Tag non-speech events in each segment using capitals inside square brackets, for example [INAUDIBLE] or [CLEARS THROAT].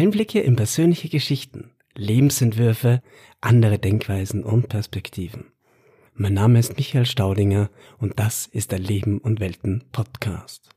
Einblicke in persönliche Geschichten, Lebensentwürfe, andere Denkweisen und Perspektiven. Mein Name ist Michael Staudinger und das ist der Leben und Welten Podcast.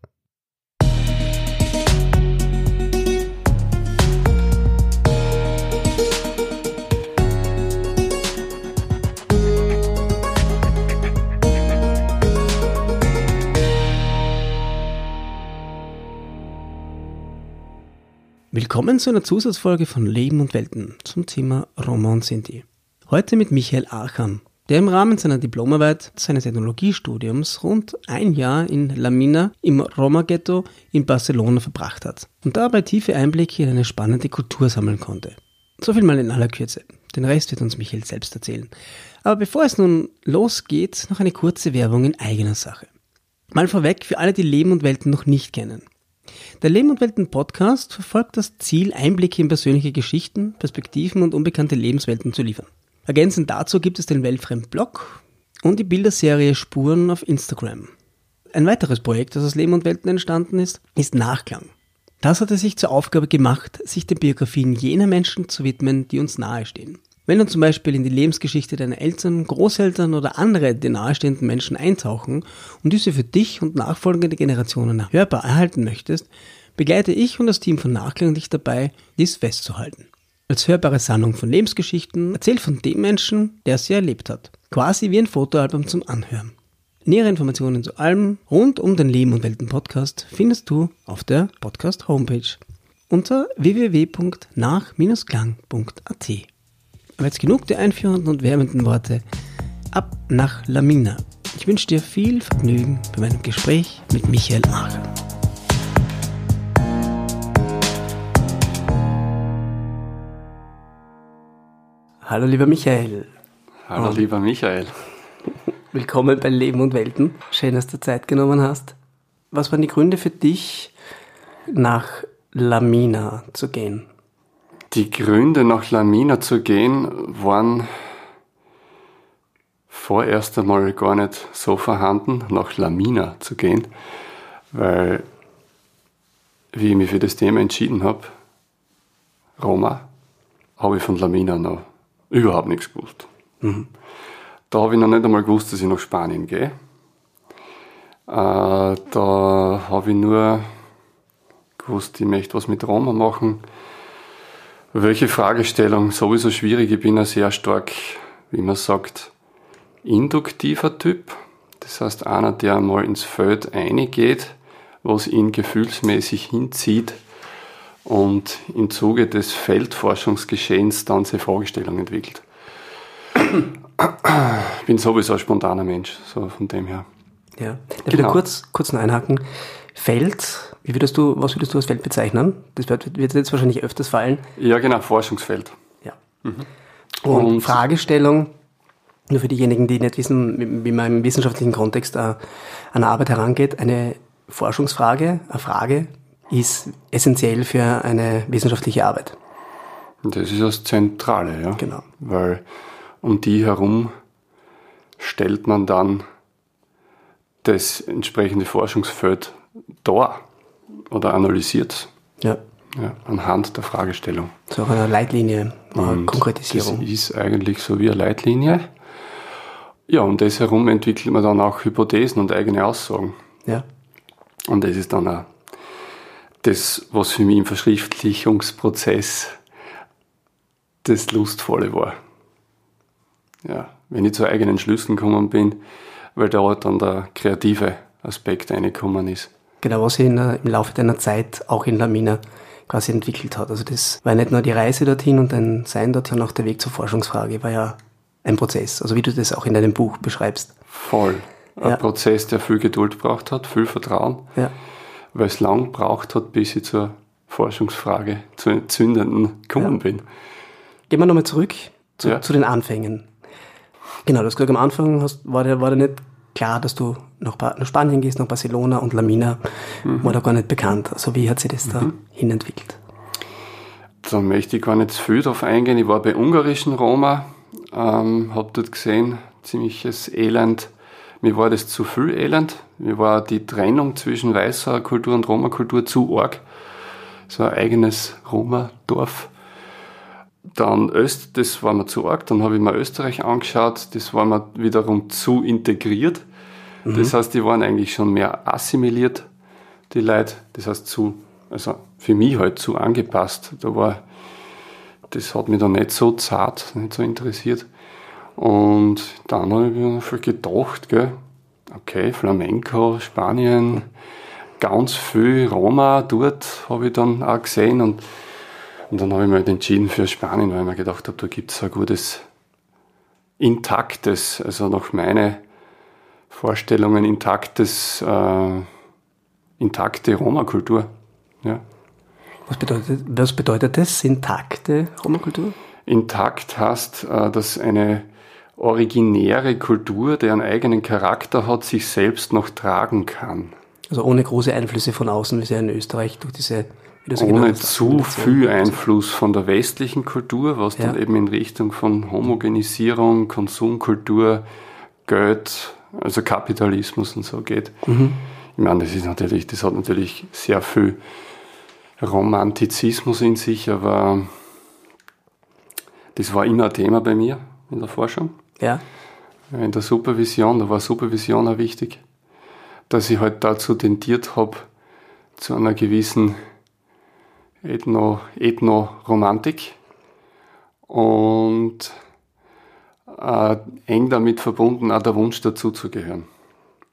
Willkommen zu einer Zusatzfolge von Leben und Welten zum Thema Roma und Sinti. Heute mit Michael Achan, der im Rahmen seiner Diplomarbeit seines Ethnologiestudiums rund ein Jahr in La Mina im Roma-Ghetto in Barcelona verbracht hat und dabei tiefe Einblicke in eine spannende Kultur sammeln konnte. So viel mal in aller Kürze. Den Rest wird uns Michael selbst erzählen. Aber bevor es nun losgeht, noch eine kurze Werbung in eigener Sache. Mal vorweg für alle, die Leben und Welten noch nicht kennen. Der Leben und Welten Podcast verfolgt das Ziel, Einblicke in persönliche Geschichten, Perspektiven und unbekannte Lebenswelten zu liefern. Ergänzend dazu gibt es den Weltfremd Blog und die Bilderserie Spuren auf Instagram. Ein weiteres Projekt, das aus Leben und Welten entstanden ist, ist Nachklang. Das hat er sich zur Aufgabe gemacht, sich den Biografien jener Menschen zu widmen, die uns nahestehen. Wenn du zum Beispiel in die Lebensgeschichte deiner Eltern, Großeltern oder andere dir nahestehenden Menschen eintauchen und diese für dich und nachfolgende Generationen hörbar erhalten möchtest, begleite ich und das Team von Nachklang dich dabei, dies festzuhalten. Als hörbare Sammlung von Lebensgeschichten erzählt von dem Menschen, der sie erlebt hat. Quasi wie ein Fotoalbum zum Anhören. Nähere Informationen zu allem rund um den Leben und Welten Podcast findest du auf der Podcast Homepage unter www.nach-klang.at. Aber jetzt genug der einführenden und wärmenden Worte. Ab nach Lamina. Ich wünsche dir viel Vergnügen bei meinem Gespräch mit Michael Acher. Hallo lieber Michael. Hallo und lieber Michael. Willkommen bei Leben und Welten. Schön, dass du Zeit genommen hast. Was waren die Gründe für dich, nach Lamina zu gehen? Die Gründe, nach Lamina zu gehen, waren vorerst einmal gar nicht so vorhanden, nach Lamina zu gehen, weil, wie ich mich für das Thema entschieden habe, Roma, habe ich von Lamina noch überhaupt nichts gewusst. Mhm. Da habe ich noch nicht einmal gewusst, dass ich nach Spanien gehe. Äh, da habe ich nur gewusst, ich möchte was mit Roma machen welche Fragestellung sowieso schwierig. Ich bin ein sehr stark, wie man sagt, induktiver Typ. Das heißt, einer, der mal ins Feld eingeht, was ihn gefühlsmäßig hinzieht und im Zuge des Feldforschungsgeschehens dann seine Fragestellung entwickelt. Ich bin sowieso ein spontaner Mensch, so von dem her. Ja, ich genau. kurz, kurz einhaken. Feld wie würdest du, was würdest du als Feld bezeichnen? Das wird, wird jetzt wahrscheinlich öfters fallen. Ja, genau, Forschungsfeld. Ja. Mhm. Und, Und, Fragestellung, nur für diejenigen, die nicht wissen, wie man im wissenschaftlichen Kontext an eine Arbeit herangeht, eine Forschungsfrage, eine Frage ist essentiell für eine wissenschaftliche Arbeit. Das ist das Zentrale, ja. Genau. Weil um die herum stellt man dann das entsprechende Forschungsfeld dar oder analysiert. Ja. ja. Anhand der Fragestellung. So eine Leitlinie, eine Konkretisierung. Das ist eigentlich so wie eine Leitlinie. Ja, um das herum entwickelt man dann auch Hypothesen und eigene Aussagen. Ja. Und das ist dann auch das, was für mich im Verschriftlichungsprozess das Lustvolle war. Ja, wenn ich zu eigenen Schlüssen gekommen bin, weil da dann der kreative Aspekt reingekommen ist genau, was sich in, im Laufe deiner Zeit auch in Lamina quasi entwickelt hat. Also das war nicht nur die Reise dorthin und dein Sein dort, sondern auch der Weg zur Forschungsfrage war ja ein Prozess. Also wie du das auch in deinem Buch beschreibst. Voll. Ein ja. Prozess, der viel Geduld braucht hat, viel Vertrauen, ja. weil es lang braucht hat, bis ich zur Forschungsfrage, zu entzündenden gekommen ja. bin. Gehen wir nochmal zurück zu, zu, den Anfängen. Genau, du hast gesagt, am Anfang hast, war, der, war der nicht klar, dass du nach, nach Spanien gehst, nach Barcelona und Lamina mhm. war da gar nicht bekannt. Also wie hat sich das mhm. da hinentwickelt? Da möchte ich gar nicht zu viel drauf eingehen. Ich war bei ungarischen Roma, ähm, habe dort gesehen, ziemliches Elend. Mir war das zu viel Elend. Mir war die Trennung zwischen weißer Kultur und Roma-Kultur zu arg. so ein eigenes Roma-Dorf. Dann Öst, das war mir zu arg. Dann habe ich mir Österreich angeschaut, das war mir wiederum zu integriert. Mhm. Das heißt, die waren eigentlich schon mehr assimiliert, die Leute. Das heißt, zu, also für mich halt zu angepasst. Da war, das hat mich dann nicht so zart, nicht so interessiert. Und dann habe ich mir schon gedacht, gell, okay, Flamenco, Spanien, ganz viel Roma dort habe ich dann auch gesehen und und dann habe ich mich halt entschieden für Spanien, weil ich mir gedacht habe, da gibt es ein gutes, intaktes, also nach meinen Vorstellungen intaktes, äh, intakte Roma-Kultur. Ja. Was bedeutet, was bedeutet das, intakte Roma-Kultur? Intakt heißt, äh, dass eine originäre Kultur, deren eigenen Charakter hat, sich selbst noch tragen kann. Also ohne große Einflüsse von außen, wie es ja in Österreich durch diese ohne zu viel Einfluss von der westlichen Kultur, was ja. dann eben in Richtung von Homogenisierung, Konsumkultur, Geld, also Kapitalismus und so geht. Mhm. Ich meine, das ist natürlich, das hat natürlich sehr viel Romantizismus in sich, aber das war immer ein Thema bei mir in der Forschung. Ja. In der Supervision, da war Supervision auch wichtig, dass ich halt dazu tendiert habe, zu einer gewissen Ethno, Ethno-Romantik und äh, eng damit verbunden auch der Wunsch dazuzugehören.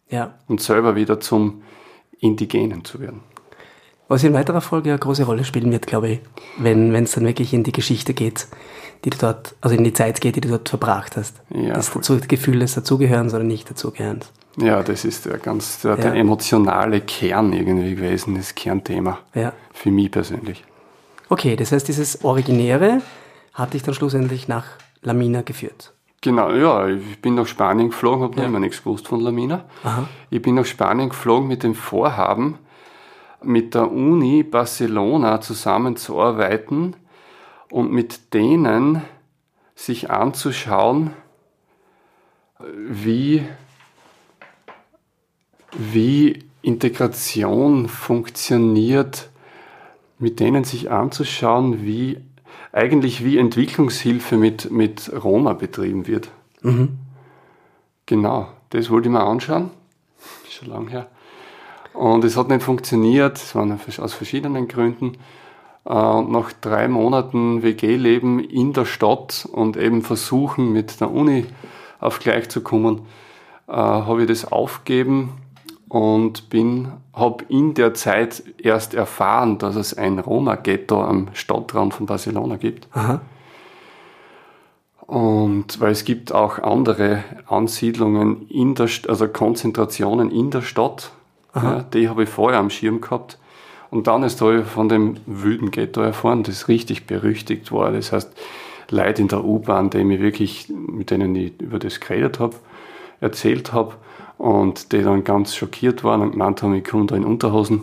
Ja. Und selber wieder zum Indigenen zu werden. Was in weiterer Folge eine große Rolle spielen wird, glaube ich, wenn es dann wirklich in die Geschichte geht, die du dort, also in die Zeit geht, die du dort verbracht hast. Ja, das dazu, Gefühl des Dazugehörens oder nicht Dazugehörens. Ja, das ist der ganz der, ja. der emotionale Kern irgendwie gewesen, das Kernthema. Ja. Für mich persönlich. Okay, das heißt, dieses Originäre hat dich dann schlussendlich nach Lamina geführt. Genau, ja, ich bin nach Spanien geflogen, habe ja. noch immer nichts gewusst von Lamina. Aha. Ich bin nach Spanien geflogen mit dem Vorhaben, mit der Uni Barcelona zusammenzuarbeiten und mit denen sich anzuschauen, wie wie Integration funktioniert, mit denen sich anzuschauen, wie eigentlich wie Entwicklungshilfe mit, mit Roma betrieben wird. Mhm. Genau, das wollte ich mir anschauen. Schon lange her. Und es hat nicht funktioniert, es waren aus verschiedenen Gründen. Äh, und nach drei Monaten WG-Leben in der Stadt und eben versuchen, mit der Uni auf gleich zu kommen, äh, habe ich das aufgeben und bin, habe in der Zeit erst erfahren, dass es ein Roma-Ghetto am Stadtrand von Barcelona gibt. Aha. Und weil es gibt auch andere Ansiedlungen in der, also Konzentrationen in der Stadt, ja, die habe ich vorher am Schirm gehabt. Und dann ist da von dem wüden Ghetto erfahren, das richtig berüchtigt war. Das heißt, Leute in der U-Bahn, die mich wirklich, mit denen ich über das geredet habe, erzählt habe, und die dann ganz schockiert waren und gemeint haben, ich komme da in Unterhosen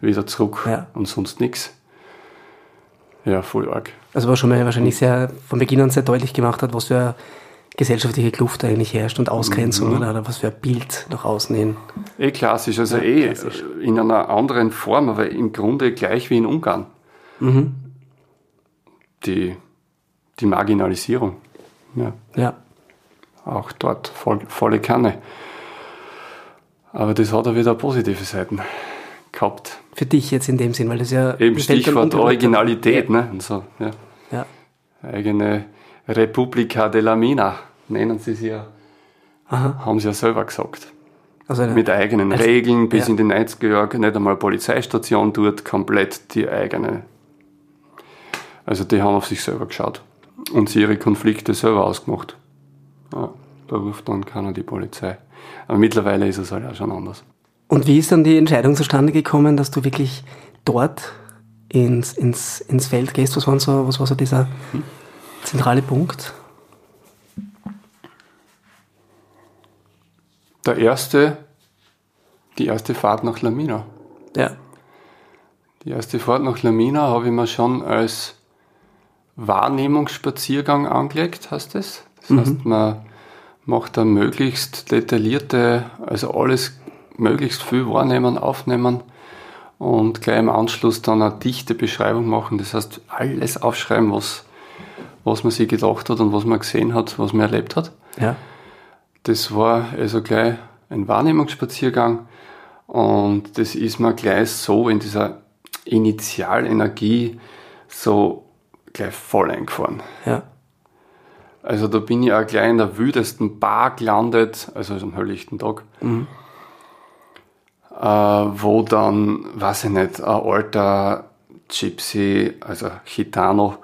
wieder zurück ja. und sonst nichts. Ja, voll arg. Also was schon mal wahrscheinlich sehr von Beginn an sehr deutlich gemacht hat, was für eine gesellschaftliche Kluft eigentlich herrscht und Ausgrenzung mhm. oder was für ein Bild nach außen hin. Eh klassisch, also ja, eh klassisch. in einer anderen Form, aber im Grunde gleich wie in Ungarn. Mhm. Die, die Marginalisierung. Ja. ja. Auch dort voll, volle Kanne. Aber das hat auch wieder positive Seiten gehabt. Für dich jetzt in dem Sinn, weil das ja. Eben Stichwort Originalität, ne? Und so, ja. ja. Eigene Republica de la Mina nennen sie sie ja. Aha. Haben sie ja selber gesagt. Also eine, Mit eigenen als, Regeln, bis ja. in die 90er Jahre nicht einmal Polizeistation dort, komplett die eigene. Also die haben auf sich selber geschaut und sie ihre Konflikte selber ausgemacht. Ja, da ruft dann keiner die Polizei. Aber mittlerweile ist es halt auch schon anders. Und wie ist dann die Entscheidung zustande gekommen, dass du wirklich dort ins, ins, ins Feld gehst? Was, waren so, was war so dieser zentrale Punkt? Der erste, die erste Fahrt nach Lamina. Ja. Die erste Fahrt nach Lamina habe ich mir schon als Wahrnehmungsspaziergang angelegt, heißt es. Das mhm. heißt, man macht er möglichst detaillierte, also alles möglichst viel wahrnehmen, aufnehmen und gleich im Anschluss dann eine dichte Beschreibung machen. Das heißt, alles aufschreiben, was, was man sich gedacht hat und was man gesehen hat, was man erlebt hat. Ja. Das war also gleich ein Wahrnehmungsspaziergang und das ist mir gleich so in dieser Initialenergie so gleich voll eingefahren. Ja. Also da bin ich auch gleich in der wüdesten Bar gelandet, also am helllichten Tag, Mhm. äh, wo dann, weiß ich nicht, ein alter Gypsy, also Gitano,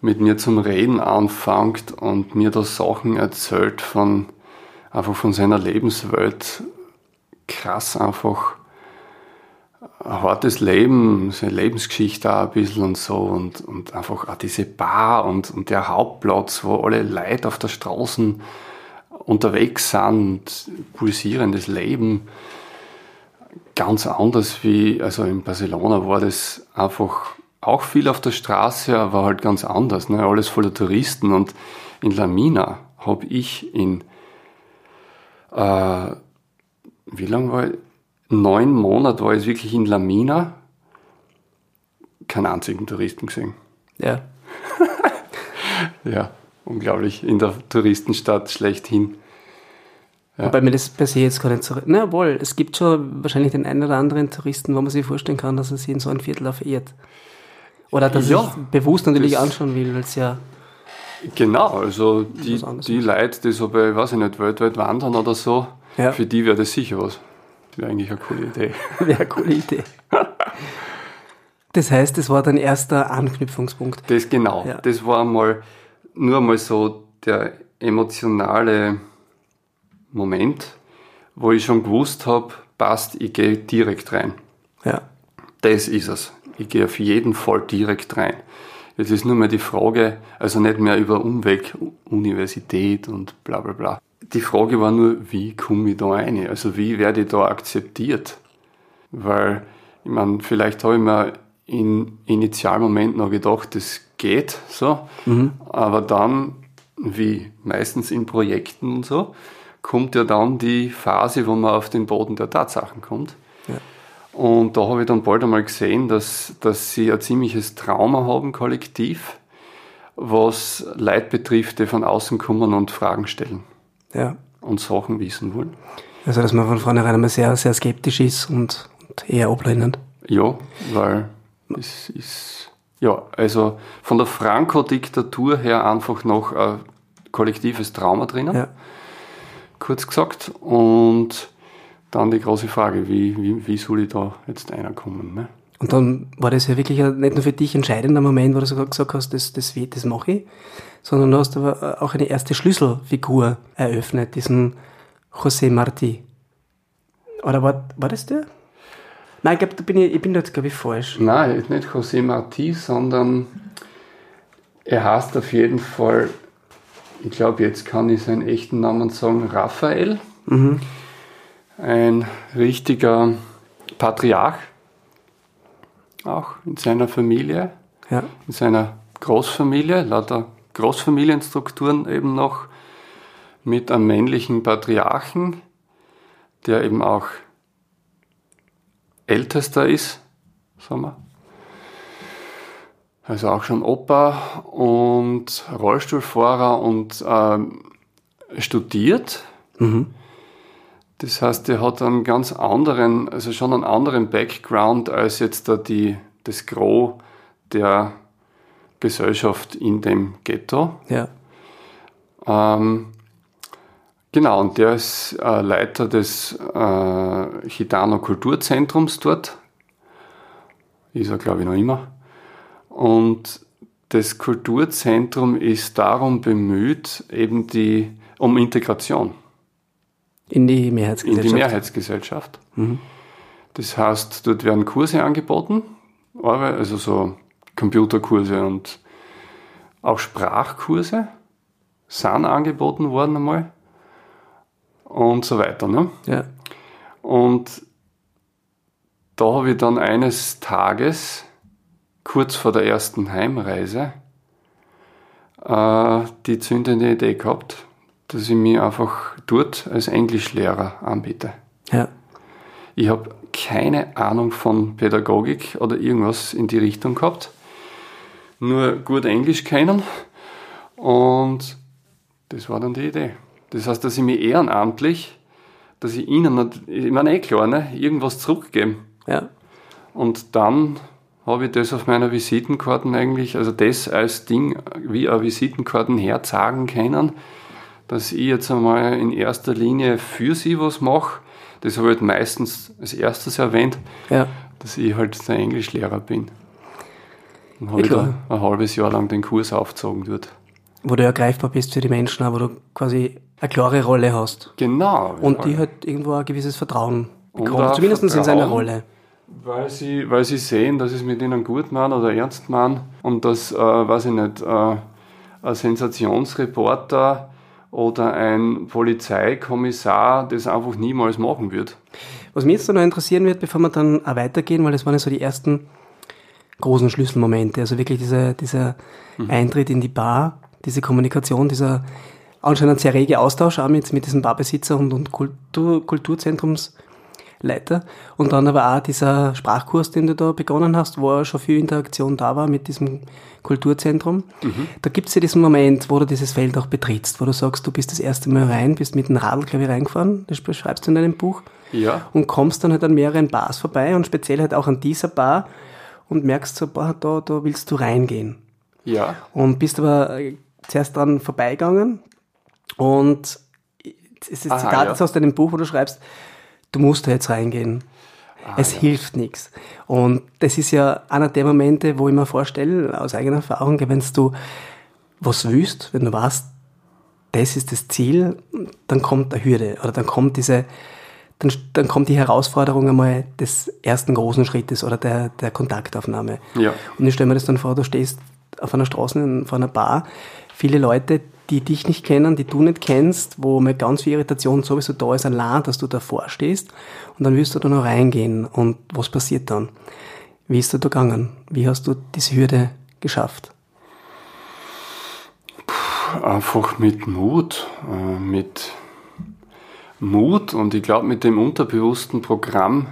mit mir zum Reden anfängt und mir da Sachen erzählt von, einfach von seiner Lebenswelt. Krass einfach ein hartes Leben, seine Lebensgeschichte auch ein bisschen und so und, und einfach auch diese Bar und, und der Hauptplatz, wo alle Leute auf der Straße unterwegs sind, pulsierendes Leben. Ganz anders wie, also in Barcelona war das einfach auch viel auf der Straße, aber halt ganz anders, ne? alles voller Touristen und in La Mina habe ich in, äh, wie lange war ich? Neun Monate war ich wirklich in La Mina, keinen einzigen Touristen gesehen. Ja. [LAUGHS] Ja, unglaublich. In der Touristenstadt schlechthin. Ja. Wobei mir das per se jetzt gar nicht so. Na wohl, es gibt schon wahrscheinlich den einen oder anderen Touristen, wo man sich vorstellen kann, dass er sich in so ein Viertel verirrt. Oder dass Ja, er sich bewusst natürlich das- anschauen will, weil es ja. Genau, also die, die Leute, die so bei, weiß ich nicht, weltweit wandern oder so, Ja. für die wäre das sicher was. Das wäre eigentlich eine coole Idee. [LAUGHS] Wäre eine coole Idee. Das heißt, das war dein erster Anknüpfungspunkt. Das genau, Ja. das war mal nur mal so der emotionale Moment, wo ich schon gewusst habe, passt, ich gehe direkt rein. Ja. Das ist es. Ich gehe auf jeden Fall direkt rein. Jetzt ist nur mehr die Frage, also nicht mehr über Umweg, Universität und bla bla bla. Die Frage war nur, wie komme ich da rein? Also wie werde ich da akzeptiert? Weil, ich meine, vielleicht habe ich mir im Initialmoment noch gedacht, das geht so, aber dann, wie meistens in Projekten und so, kommt ja dann die Phase, wo man auf den Boden der Tatsachen kommt. Und da habe ich dann bald einmal gesehen, dass, dass sie ein ziemliches Trauma haben, kollektiv, was Leute betrifft, die von außen kommen und Fragen stellen Ja. und Sachen wissen wollen. Also, dass man von vornherein einmal sehr, sehr skeptisch ist und, und eher ablehnend. Ja, weil es ist, ja, also von der Franco-Diktatur her einfach noch ein kollektives Trauma drinnen, Ja. kurz gesagt. Und dann die große Frage, wie, wie, wie soll ich da jetzt reinkommen? Ne? Und dann war das ja wirklich ein- nicht nur für dich entscheidender Moment, wo du sogar gesagt hast, das, das, das mache ich, sondern du hast aber auch eine erste Schlüsselfigur eröffnet, diesen José Martí. Oder war, war das der? Nein, ich glaube, da bin ich, ich bin da jetzt, glaube ich, falsch. Nein, ist nicht José Martí, sondern er heißt auf jeden Fall, ich glaube, jetzt kann ich seinen echten Namen sagen, Raphael. Ein richtiger Patriarch, auch in seiner Familie, Ja. in seiner Großfamilie, lauter Großfamilienstrukturen eben noch, mit einem männlichen Patriarchen, der eben auch ältester ist, sagen wir. Also auch schon Opa und Rollstuhlfahrer und ähm, studiert. Das heißt, er hat einen ganz anderen, also schon einen anderen Background als jetzt da die, das Gros der Gesellschaft in dem Ghetto. Ja. Ähm, genau, und der ist äh, Leiter des äh, Gitano Kulturzentrums dort. Ist er, glaube ich, noch immer. Und das Kulturzentrum ist darum bemüht, eben die, um Integration In die in Mehrheitsgesellschaft. die Mehrheitsgesellschaft. Das heißt, dort werden Kurse angeboten, also so Computerkurse und auch Sprachkurse sind angeboten worden einmal und so weiter. Ne? Ja. Und da habe ich dann eines Tages, kurz vor der ersten Heimreise, äh, die zündende Idee gehabt, dass ich mich einfach dort als Englischlehrer anbiete. Ja. Ich habe keine Ahnung von Pädagogik oder irgendwas in die Richtung gehabt. Nur gut Englisch kennen. Und das war dann die Idee. Das heißt, dass ich mich ehrenamtlich, dass ich ihnen, ich meine eh klar, ne, irgendwas zurückgeben. Ja. Und dann habe ich das auf meiner Visitenkarten eigentlich, also das als Ding wie eine Visitenkarten herzagen können, dass ich jetzt einmal in erster Linie für sie was mache. Das habe ich halt meistens als erstes erwähnt, Ja. dass ich halt der Englischlehrer bin. Dann habe Ja, ich da ein halbes Jahr lang den Kurs aufgezogen dort. Wo du ja greifbar bist für die Menschen, wo du quasi eine klare Rolle hast. Genau. Und die halt irgendwo ein gewisses Vertrauen Und bekommen. Zumindest in seiner Vertrauen. Rolle. Weil sie, weil sie sehen, dass ich es mit ihnen gut meine oder ernst meine und dass, äh, weiß ich nicht, äh, ein Sensationsreporter oder ein Polizeikommissar das einfach niemals machen wird. Was mich jetzt noch interessieren wird, bevor wir dann auch weitergehen, weil das waren ja so die ersten großen Schlüsselmomente, also wirklich dieser, dieser Eintritt in die Bar, diese Kommunikation, dieser anscheinend sehr rege Austausch auch mit, mit diesem Barbesitzer und, und Kultur, Kulturzentrumsleiter und dann aber auch dieser Sprachkurs, den du da begonnen hast, wo auch schon viel Interaktion da war mit diesem Kulturzentrum. Da gibt es ja diesen Moment, wo du dieses Feld auch betrittst, wo du sagst, du bist das erste Mal rein, bist mit dem Radl, glaube ich, reingefahren, das beschreibst du in deinem Buch Ja. und kommst dann halt an mehreren Bars vorbei und speziell halt auch an dieser Bar und merkst so, boah, da, da willst du reingehen. Ja. Und bist aber äh, zuerst dran vorbeigegangen und es ist Aha, Zitat ja. aus deinem Buch, wo du schreibst, du musst da jetzt reingehen. Ah, es hilft nichts. Und das ist ja einer der Momente, wo ich mir vorstelle, aus eigener Erfahrung, wenn du was willst, wenn du weißt, das ist das Ziel, dann kommt eine Hürde oder dann kommt diese, dann, dann kommt die Herausforderung einmal des ersten großen Schrittes oder der, der Kontaktaufnahme. Ja. Und ich stelle mir das dann vor, du stehst auf einer Straße vor einer Bar, viele Leute, die dich nicht kennen, die du nicht kennst, wo mir ganz viel Irritation sowieso da ist, allein, dass du davor stehst und dann willst du da noch reingehen und was passiert dann? Wie ist du da gegangen? Wie hast du diese Hürde geschafft? Einfach mit Mut, äh, mit Mut und ich glaube mit dem unterbewussten Programm,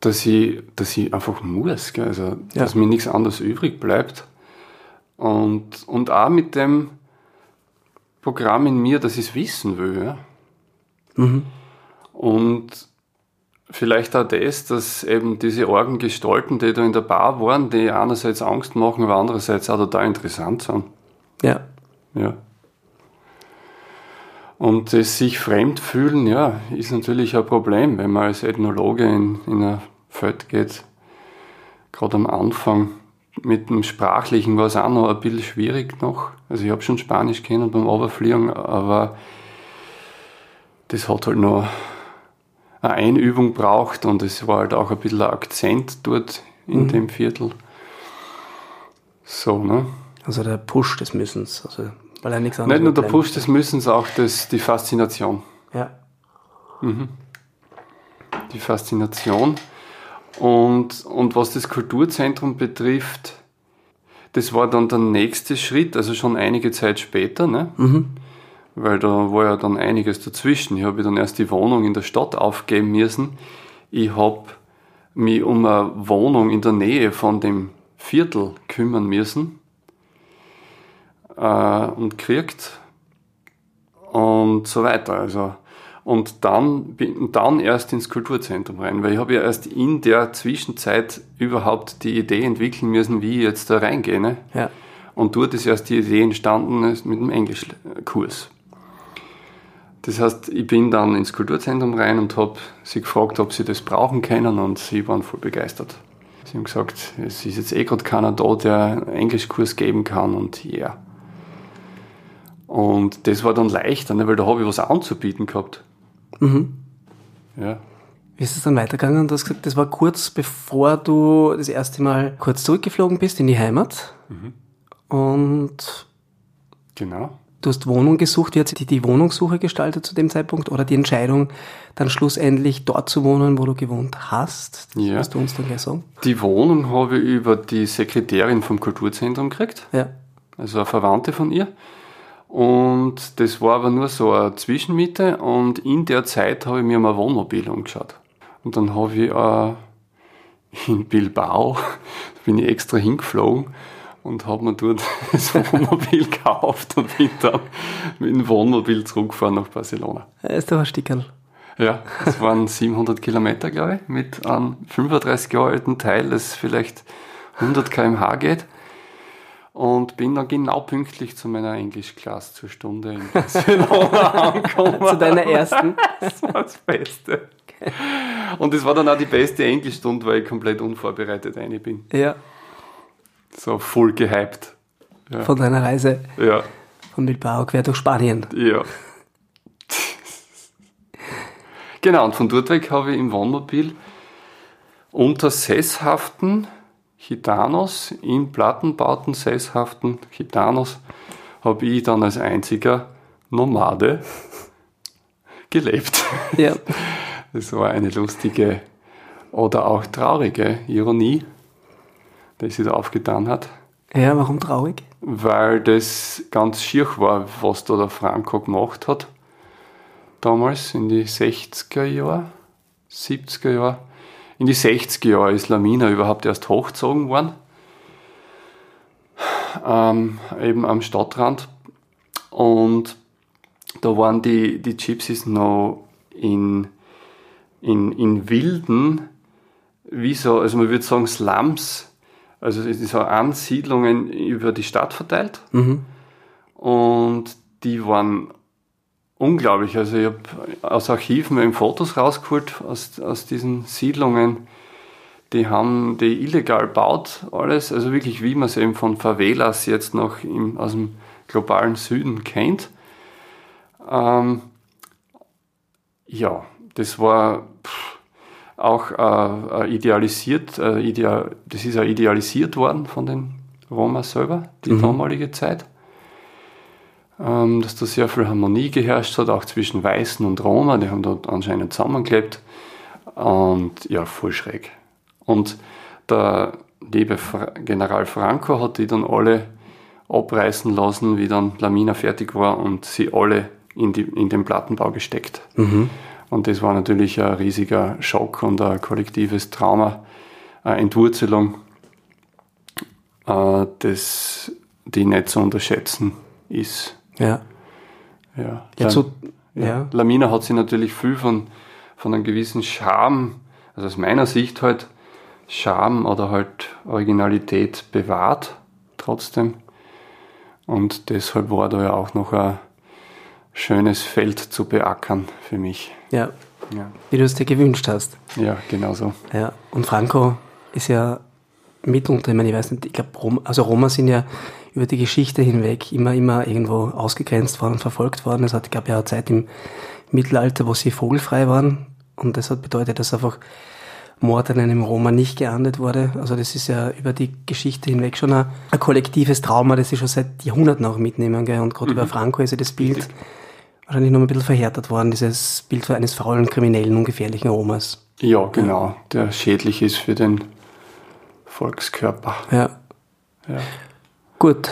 dass ich, dass ich einfach muss, gell? also Ja. dass mir nichts anderes übrig bleibt. Und, und auch mit dem Programm in mir, dass ich es wissen will. Ja? Und vielleicht auch das, dass eben diese argen Gestalten, die da in der Bar waren, die einerseits Angst machen, aber andererseits auch total interessant sind. Ja. Ja. Und das sich fremd fühlen, ja, ist natürlich ein Problem, wenn man als Ethnologe in, in ein Feld geht. Gerade am Anfang mit dem Sprachlichen war es auch noch ein bisschen schwierig noch. Also ich habe schon Spanisch kennen beim Oberfliegen, aber das hat halt noch eine Einübung braucht und es war halt auch ein bisschen ein Akzent dort in dem Viertel. So, ne? Also der Push des Müssens, also weil er nichts Nicht anderes nur der. Push des Müssens, auch das, die Faszination. Ja. Die Faszination. Und, und was das Kulturzentrum betrifft, das war dann der nächste Schritt, also schon einige Zeit später, ne? weil da war ja dann einiges dazwischen. Ich habe dann erst die Wohnung in der Stadt aufgeben müssen. Ich habe mich um eine Wohnung in der Nähe von dem Viertel kümmern müssen äh, und kriegt und so weiter. Also und dann bin dann erst ins Kulturzentrum rein, weil ich habe ja erst in der Zwischenzeit überhaupt die Idee entwickeln müssen, wie ich jetzt da reingehe. Ne? Ja. Und dort ist erst die Idee entstanden ist mit dem Englischkurs. Das heißt, ich bin dann ins Kulturzentrum rein und habe sie gefragt, ob sie das brauchen können und sie waren voll begeistert. Sie haben gesagt, es ist jetzt eh gerade keiner da, der einen Englischkurs geben kann und ja. Yeah. Und das war dann leichter, ne, weil da habe ich was anzubieten gehabt. Ja. Wie ist es dann weitergegangen? Du hast gesagt, das war kurz bevor du das erste Mal kurz zurückgeflogen bist in die Heimat. Und Genau. du hast Wohnung gesucht. Wie hat sich die, die Wohnungssuche gestaltet zu dem Zeitpunkt? Oder die Entscheidung, dann schlussendlich dort zu wohnen, wo du gewohnt hast? Das Ja. Musst du uns dann gleich sagen? Die Wohnung habe ich über die Sekretärin vom Kulturzentrum gekriegt. Ja. also eine Verwandte von ihr. Und das war aber nur so eine Zwischenmiete und in der Zeit habe ich mir mal ein Wohnmobil umgeschaut. Und dann habe ich äh, in Bilbao, [LAUGHS] bin ich extra hingeflogen und habe mir dort [LAUGHS] das Wohnmobil gekauft und bin dann mit dem Wohnmobil zurückgefahren nach Barcelona. Das ist doch ein Stickerl. Ja, es waren 700 Kilometer, glaube ich, mit einem 35 Jahre alten Teil, das vielleicht 100 km/h geht. Und bin dann genau pünktlich zu meiner Englischklasse zur Stunde in Barcelona [LAUGHS] angekommen. Zu deiner ersten? [LAUGHS] Das war das Beste. Und es war dann auch die beste Englischstunde, weil ich komplett unvorbereitet rein bin. Ja. So voll gehypt. Ja. Von deiner Reise Ja, von Bilbao quer durch Spanien. ja. Genau, und von dort weg habe ich im Wohnmobil unter sesshaften Gitanos, in Plattenbauten sesshaften Gitanos, habe ich dann als einziger Nomade [LAUGHS] gelebt. Ja. Das war eine lustige oder auch traurige Ironie, die sie da aufgetan hat, Ja, warum traurig? weil das ganz schier war, was da der Franco gemacht hat. Damals in die 60er Jahre, 70er Jahre. In die 60er Jahre ist Lamina überhaupt erst hochgezogen worden. Ähm, eben am Stadtrand. Und da waren die, die Gypsies noch in, in, in wilden, wie so, also man würde sagen Slums, also so Ansiedlungen über die Stadt verteilt. Und die waren unglaublich. Also ich habe aus Archiven eben Fotos rausgeholt aus, aus diesen Siedlungen. Die haben die illegal baut, alles. Also wirklich, wie man es eben von Favelas jetzt noch im, aus dem globalen Süden kennt. Ähm, ja, das war pff, auch äh, äh, idealisiert, äh, ideal, das ist ja idealisiert worden von den Roma selber, die damalige Zeit. Ähm, dass da sehr viel Harmonie geherrscht hat, auch zwischen Weißen und Roma, die haben dort anscheinend zusammengelebt. Und ja, voll schräg. Und der liebe General Franco hat die dann alle abreißen lassen, wie dann Lamina fertig war und sie alle in, die, in den Plattenbau gesteckt. Und das war natürlich ein riesiger Schock und ein kollektives Trauma, eine Entwurzelung, äh, das die nicht zu unterschätzen ist. Ja. Ja, Lam- zu, ja. ja. Lamina hat sich natürlich viel von, von einem gewissen Charme, also aus meiner Sicht halt Charme oder halt Originalität bewahrt, trotzdem. Und deshalb war da ja auch noch ein schönes Feld zu beackern für mich. ja, Ja, wie du es dir gewünscht hast. ja genau so. Ja, und Franco ist ja mitunter, ich meine, ich weiß nicht, ich glaube, Rom, also Roma sind ja über die Geschichte hinweg immer, immer irgendwo ausgegrenzt worden, verfolgt worden. Es hat, gab ja eine Zeit im Mittelalter, wo sie vogelfrei waren. Und das hat bedeutet, dass einfach Mord an einem Roma nicht geahndet wurde. Also das ist ja über die Geschichte hinweg schon ein, ein kollektives Trauma, das sie schon seit Jahrhunderten auch mitnehmen. Gell? Und gerade über Franco ist ja das Bild wahrscheinlich noch ein bisschen verhärtet worden, dieses Bild eines faulen, kriminellen, ungefährlichen Romas. Ja, genau, der schädlich ist für den Volkskörper. Ja. Ja. Gut.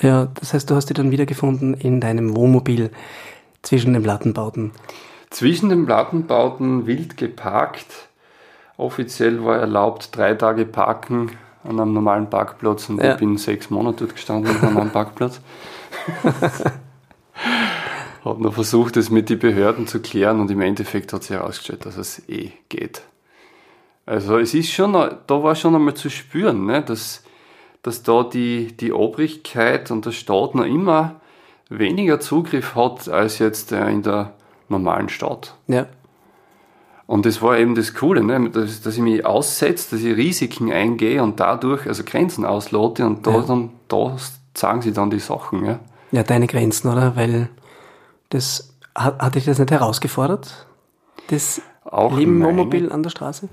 Ja, das heißt, du hast dich dann wiedergefunden in deinem Wohnmobil zwischen den Plattenbauten. Zwischen den Plattenbauten wild geparkt. Offiziell war erlaubt drei Tage parken an einem normalen Parkplatz und Ja. ich bin sechs Monate dort gestanden an einem Parkplatz. [LAUGHS] Habe noch versucht, es mit den Behörden zu klären und im Endeffekt hat sich herausgestellt, dass es eh geht. Also es ist schon, da war schon einmal zu spüren, ne, dass, dass da die, die Obrigkeit und der Staat noch immer weniger Zugriff hat als jetzt äh, in der normalen Stadt. Ja. Und das war eben das Coole, ne? dass, dass ich mich aussetze, dass ich Risiken eingehe und dadurch also Grenzen auslote und da, Ja. dann, da zeigen sie dann die Sachen. Ja? Ja, deine Grenzen, oder? Weil das hat, hat dich das nicht herausgefordert? Das Auch Leben. Wohnmobil an der Straße?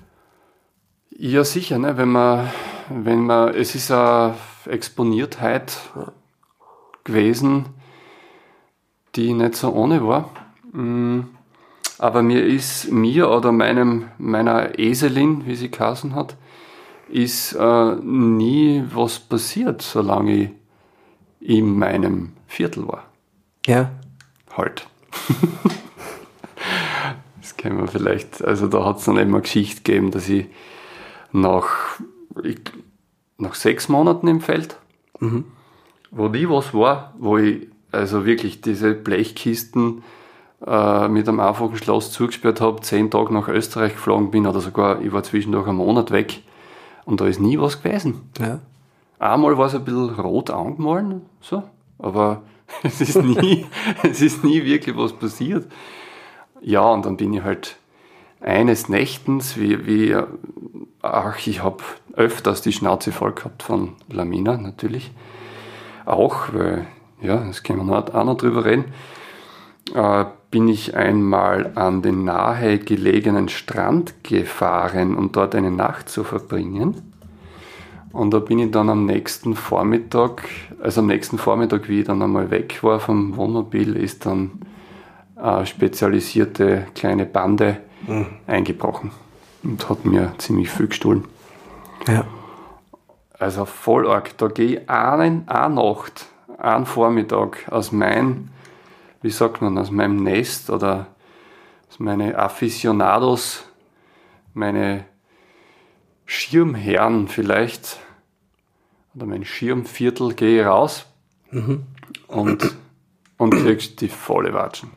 Ja, sicher, ne? wenn man, wenn man, es ist eine Exponiertheit gewesen, die nicht so ohne war. Mm, Aber mir ist, mir oder meinem, meiner Eselin, wie sie geheißen hat, ist äh, nie was passiert, solange ich in meinem Viertel war. Ja. Halt. [LAUGHS] Das kennen wir vielleicht. Also da hat es dann eben eine Geschichte gegeben, dass ich nach, ich, nach sechs Monaten im Feld, mhm. wo nie was war, wo ich also wirklich diese Blechkisten äh, mit einem einfachen Schloss zugesperrt habe, zehn Tage nach Österreich geflogen bin oder sogar, ich war zwischendurch einen Monat weg und da ist nie was gewesen. Ja. Einmal war es ein bisschen rot angemahlen, so, aber [LAUGHS] es ist nie, [LAUGHS] es ist nie wirklich was passiert. Ja, und dann bin ich halt eines Nächtens, wie, wie ach, ich habe öfters die Schnauze voll gehabt von Lamina natürlich. Auch, weil, ja, das können wir auch noch drüber reden. Äh, bin ich einmal an den nahe gelegenen Strand gefahren, um dort eine Nacht zu verbringen. Und da bin ich dann am nächsten Vormittag, also am nächsten Vormittag, wie ich dann einmal weg war vom Wohnmobil, ist dann eine eine kleine Bande mhm. eingebrochen und hat mir ziemlich viel gestohlen. Ja. Also voll arg. Da gehe ich einen, eine Nacht, einen Vormittag aus meinem, wie sagt man, aus meinem Nest oder aus meine Aficionados, meine Schirmherren vielleicht, oder mein Schirmviertel gehe ich raus mhm. und, und kriegst die volle Watschen.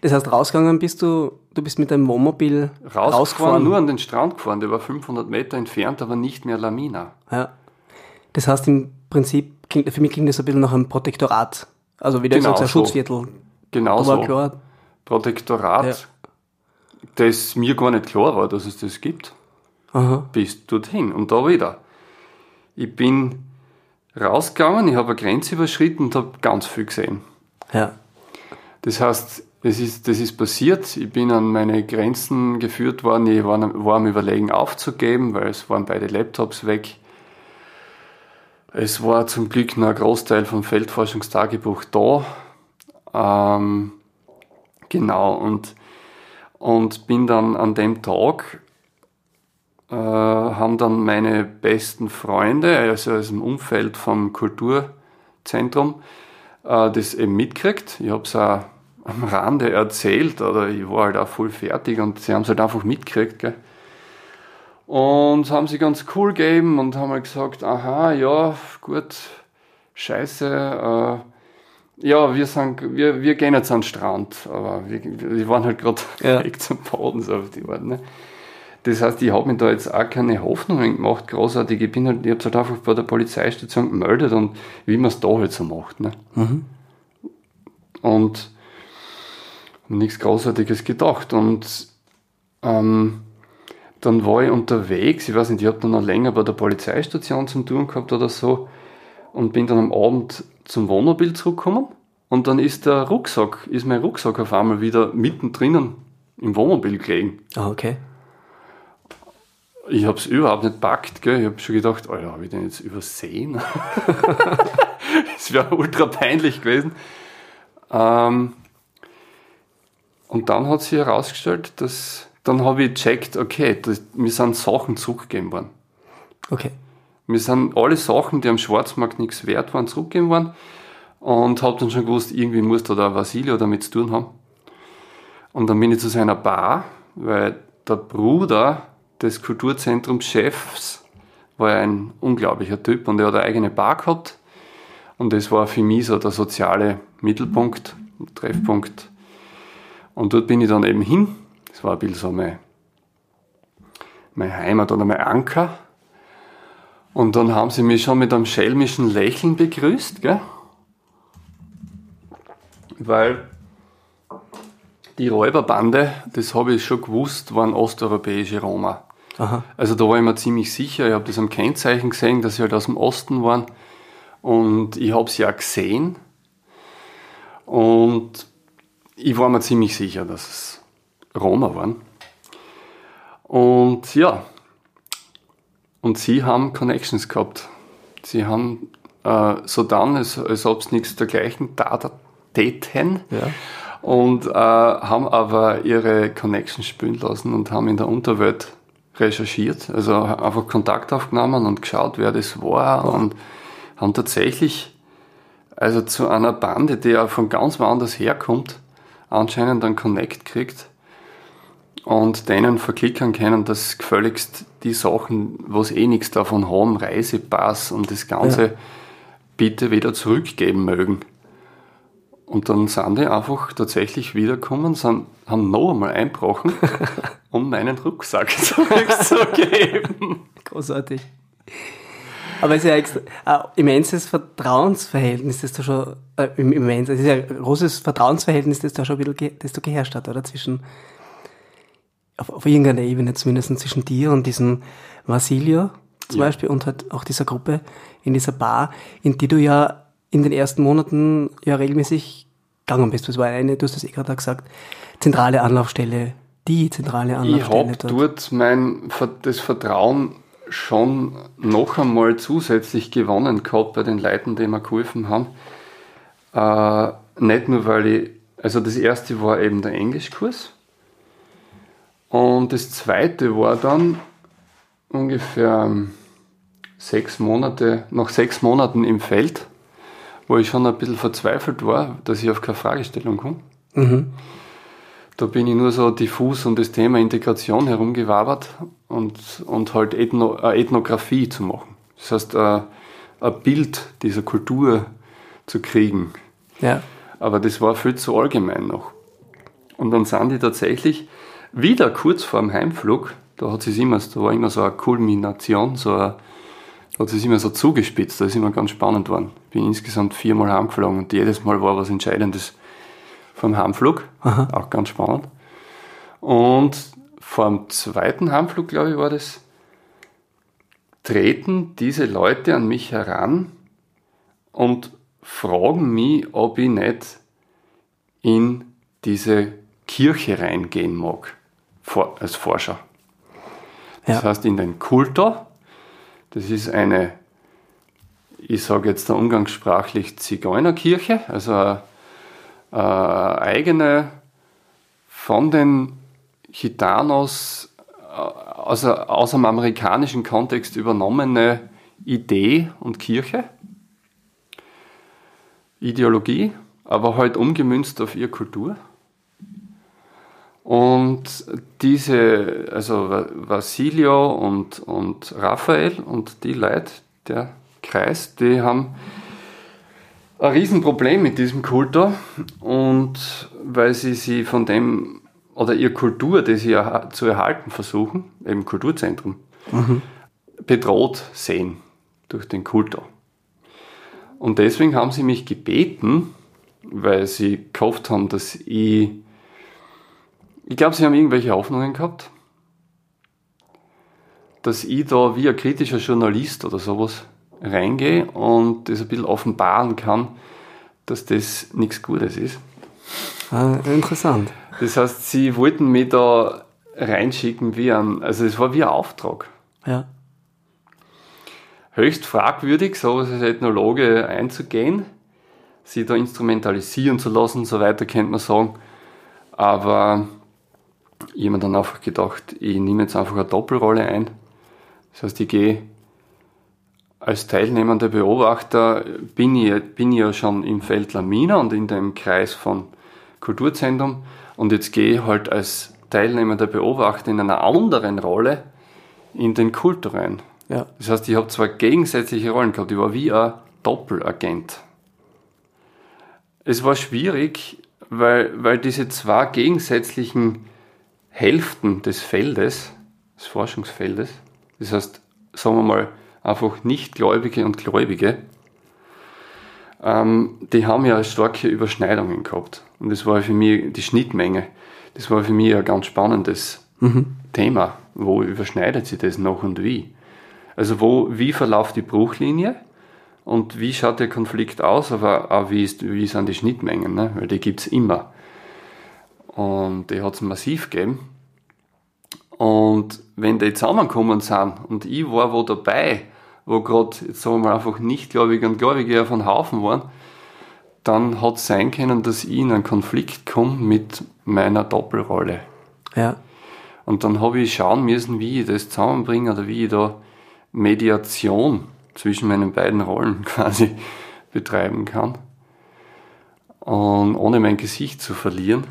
Das heißt, rausgegangen bist du, du bist mit deinem Wohnmobil rausgefahren? nur an den Strand gefahren, der war 500 Meter entfernt, aber nicht mehr Lamina. Ja. Das heißt, im Prinzip, klingt, für mich klingt das ein bisschen nach einem Protektorat. Also wie du genau sagst, ein Schutzviertel. Genau so. Klar. Protektorat, ja. das mir gar nicht klar war, dass es das gibt. Aha. Bis dorthin und da wieder. Ich bin rausgegangen, ich habe eine Grenze überschritten und habe ganz viel gesehen. Ja. Das heißt, das ist, das ist passiert. Ich bin an meine Grenzen geführt worden. Ich war, war am Überlegen aufzugeben, weil es waren beide Laptops weg. Es war zum Glück noch ein Großteil vom Feldforschungstagebuch da. Ähm, genau, und, und bin dann an dem Tag, äh, haben dann meine besten Freunde, also aus dem Umfeld vom Kulturzentrum, äh, das eben mitgekriegt. Ich habe es auch am Rande erzählt oder ich war halt auch voll fertig und sie haben es halt einfach mitgekriegt. Gell? Und haben sie ganz cool gegeben und haben halt gesagt, aha, ja, gut, scheiße, äh, ja, wir, sind, wir, wir gehen jetzt an den Strand, aber wir, die waren halt gerade [LAUGHS] ja. weg zum Boden, so auf die Art. Ne? Das heißt, ich habe mir da jetzt auch keine Hoffnungen gemacht, großartig. Ich bin halt, ich habe halt einfach bei der Polizeistation gemeldet und wie man es da halt so macht. Ne? Mhm. Und nichts Großartiges gedacht. Und ähm, dann war ich unterwegs, ich weiß nicht, ich habe dann noch länger bei der Polizeistation zum Tun gehabt oder so und bin dann am Abend zum Wohnmobil zurückgekommen und dann ist der Rucksack, ist mein Rucksack auf einmal wieder mittendrin im Wohnmobil gelegen. Ah, okay. Ich habe es überhaupt nicht packt, gell? ich habe schon gedacht, Alter, habe ich den jetzt übersehen? [LAUGHS] Es wäre ultra peinlich gewesen. Ähm, und dann hat sich herausgestellt, dass dann habe ich gecheckt, okay, das, mir sind Sachen zurückgegeben worden. Okay. Mir sind alle Sachen, die am Schwarzmarkt nichts wert waren, zurückgegeben worden. Und habe dann schon gewusst, irgendwie muss da der Vasilio damit zu tun haben. Und dann bin ich zu seiner Bar, weil der Bruder des Kulturzentrumschefs war ein unglaublicher Typ und er hat eine eigene Bar gehabt. Und das war für mich so der soziale Mittelpunkt, Treffpunkt und dort bin ich dann eben hin. Das war ein bisschen so mein, meine Heimat oder mein Anker. Und dann haben sie mich schon mit einem schelmischen Lächeln begrüßt, gell? Weil die Räuberbande, das habe ich schon gewusst, waren osteuropäische Roma. Aha. Also da war ich mir ziemlich sicher. Ich habe das am Kennzeichen gesehen, dass sie halt aus dem Osten waren. Und ich habe sie ja gesehen. Und ich war mir ziemlich sicher, dass es Roma waren. Und ja, und sie haben Connections gehabt. Sie haben äh, so dann, als, als ob es nichts dergleichen täten. Ja. Und äh, haben aber ihre Connections spülen lassen und haben in der Unterwelt recherchiert, also einfach Kontakt aufgenommen und geschaut, wer das war ja. und haben tatsächlich also zu einer Bande, die ja von ganz woanders herkommt, anscheinend einen Connect kriegt. und denen verklickern können, dass gefälligst die Sachen, was eh nichts davon haben, Reisepass und das Ganze, ja. bitte wieder zurückgeben mögen. Und dann sind die einfach tatsächlich wiedergekommen, sind, haben noch einmal einbrochen, [LAUGHS] um meinen Rucksack zurückzugeben. Großartig. Aber es ist ja ein immenses Vertrauensverhältnis, das da schon, äh, immens, es ist ja ein großes Vertrauensverhältnis, das da schon ein bisschen, das da geherrscht hat, oder? Zwischen, auf, auf irgendeiner Ebene zumindest, zwischen dir und diesem Vasilio zum ja. Beispiel und halt auch dieser Gruppe in dieser Bar, in die du ja in den ersten Monaten ja regelmäßig gegangen bist. Das war eine, du hast das eh gerade gesagt, zentrale Anlaufstelle, die zentrale Anlaufstelle. Ich habe dort. dort mein, das Vertrauen schon noch einmal zusätzlich gewonnen gehabt bei den Leuten, die mir geholfen haben. Äh, nicht nur, weil ich, also das erste war eben der Englischkurs und das zweite war dann ungefähr sechs Monate, nach sechs Monaten im Feld, wo ich schon ein bisschen verzweifelt war, dass ich auf keine Fragestellung komme. Mhm. Da bin ich nur so diffus um das Thema Integration herumgewabert und, und halt Ethno, eine Ethnographie zu machen. Das heißt, ein, ein Bild dieser Kultur zu kriegen. Ja. Aber das war viel zu allgemein noch. Und dann sind die tatsächlich wieder kurz vor dem Heimflug, da hat es immer, da war immer so eine Kulmination, so eine, da hat es immer so zugespitzt, da ist immer ganz spannend geworden. Ich bin insgesamt viermal heimgeflogen und jedes Mal war was Entscheidendes vom Heimflug, Aha. auch ganz spannend. Und vor dem zweiten Heimflug, glaube ich, war das, treten diese Leute an mich heran und fragen mich, ob ich nicht in diese Kirche reingehen mag als Forscher. Das ja. heißt, in den Kultor, das ist eine, ich sage jetzt der umgangssprachlich Zigeunerkirche, also eine, eine eigene von den Gitanos aus, aus einem amerikanischen Kontext übernommene Idee und Kirche, Ideologie, aber halt umgemünzt auf ihre Kultur. Und diese, also Vasilio und, und Raphael und die Leute, der Kreis, die haben ein Riesenproblem mit diesem Kultor und weil sie sie von dem oder ihre Kultur, die sie zu erhalten versuchen, eben Kulturzentrum, mhm. bedroht sehen durch den Kultor. Und deswegen haben sie mich gebeten, weil sie gehofft haben, dass ich ich glaube, sie haben irgendwelche Hoffnungen gehabt, dass ich da wie ein kritischer Journalist oder sowas reingehe und das ein bisschen offenbaren kann, dass das nichts Gutes ist. Ah, interessant. Das heißt, sie wollten mich da reinschicken wie ein, also es war wie ein Auftrag. Ja. Höchst fragwürdig, so als Ethnologe einzugehen, sie da instrumentalisieren zu lassen, so weiter könnte man sagen. Aber ich habe dann einfach gedacht, ich nehme jetzt einfach eine Doppelrolle ein. Das heißt, ich gehe als teilnehmender Beobachter, bin ich, bin ich ja schon im Feld Lamina und in dem Kreis von Kulturzentrum und jetzt gehe ich halt als teilnehmender Beobachter in einer anderen Rolle in den Kult rein. Ja. Das heißt, ich habe zwar gegensätzliche Rollen gehabt, ich war wie ein Doppelagent. Es war schwierig, weil, weil diese zwei gegensätzlichen Hälften des Feldes, des Forschungsfeldes, das heißt, sagen wir mal, einfach Nichtgläubige und Gläubige, ähm, die haben ja starke Überschneidungen gehabt. Und das war für mich die Schnittmenge. Das war für mich ein ganz spannendes mhm. Thema. Wo überschneidet sich das noch und wie? Also wo, wie verläuft die Bruchlinie und wie schaut der Konflikt aus, aber auch wie, ist, wie sind die Schnittmengen, ne? weil die gibt es immer. Und die hat es massiv gegeben. Und wenn die zusammengekommen sind und ich war wo dabei, wo gerade, jetzt sagen wir mal, einfach nicht Gläubige und Gläubige auf einen Haufen waren, dann hat es sein können, dass ich in einen Konflikt komme mit meiner Doppelrolle. Ja. Und dann habe ich schauen müssen, wie ich das zusammenbringe oder wie ich da Mediation zwischen meinen beiden Rollen [LAUGHS] quasi betreiben kann. Und ohne mein Gesicht zu verlieren.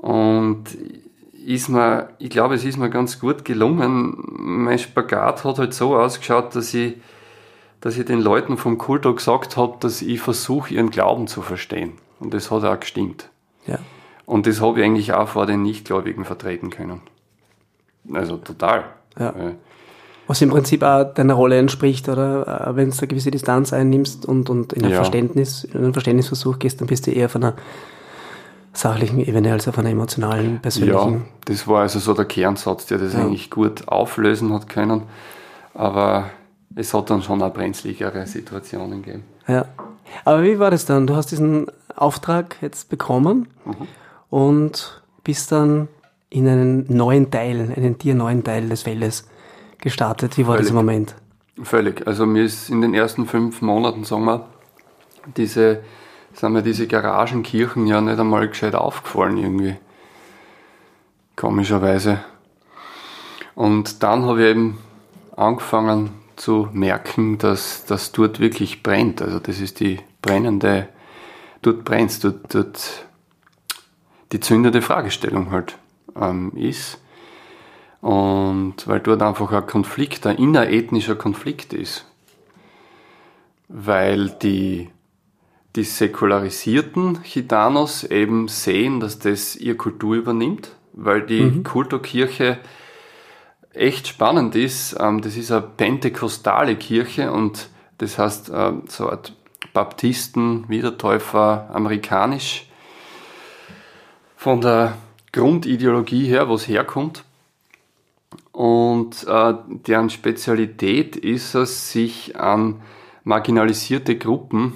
Und ist mir, ich glaube, es ist mir ganz gut gelungen. Mein Spagat hat halt so ausgeschaut, dass ich, dass ich den Leuten vom Kulto gesagt habe, dass ich versuche, ihren Glauben zu verstehen. Und das hat auch gestimmt. Ja. Und das habe ich eigentlich auch vor den Nichtgläubigen vertreten können. Also total. Ja. Was im Prinzip auch deiner Rolle entspricht, oder? Äh, Wenn du eine gewisse Distanz einnimmst und, und in ein Ja. Verständnis, in einen Verständnisversuch gehst, dann bist du eher auf einer sachlichen Ebene als auf einer emotionalen, Ja, persönlichen. das war also so der Kernsatz, der das Ja. eigentlich gut auflösen hat können. Aber es hat dann schon auch brenzligere Situationen gegeben. Ja. Aber wie war das dann? Du hast diesen Auftrag jetzt bekommen Mhm. und bist dann in einen neuen Teil, einen dir neuen Teil des Feldes gestartet. Wie war Völlig. dieser Moment? Völlig. Also mir ist in den ersten fünf Monaten, sagen wir, diese, sagen wir, diese Garagenkirchen ja nicht einmal gescheit aufgefallen irgendwie. Komischerweise. Und dann habe ich eben angefangen zu merken, dass das dort wirklich brennt. Also das ist die brennende, dort brennt dort, dort die zündende Fragestellung halt ähm, ist. Und weil dort einfach ein Konflikt, ein innerethnischer Konflikt ist. Weil die, die säkularisierten Gitanos eben sehen, dass das ihre Kultur übernimmt, weil die Kulturkirche echt spannend ist. Ähm, das ist eine pentekostale Kirche und das heißt ähm, so eine Art Baptisten, Wiedertäufer, amerikanisch. Von der Grundideologie her, wo es herkommt. Und äh, deren Spezialität ist es, sich an marginalisierte Gruppen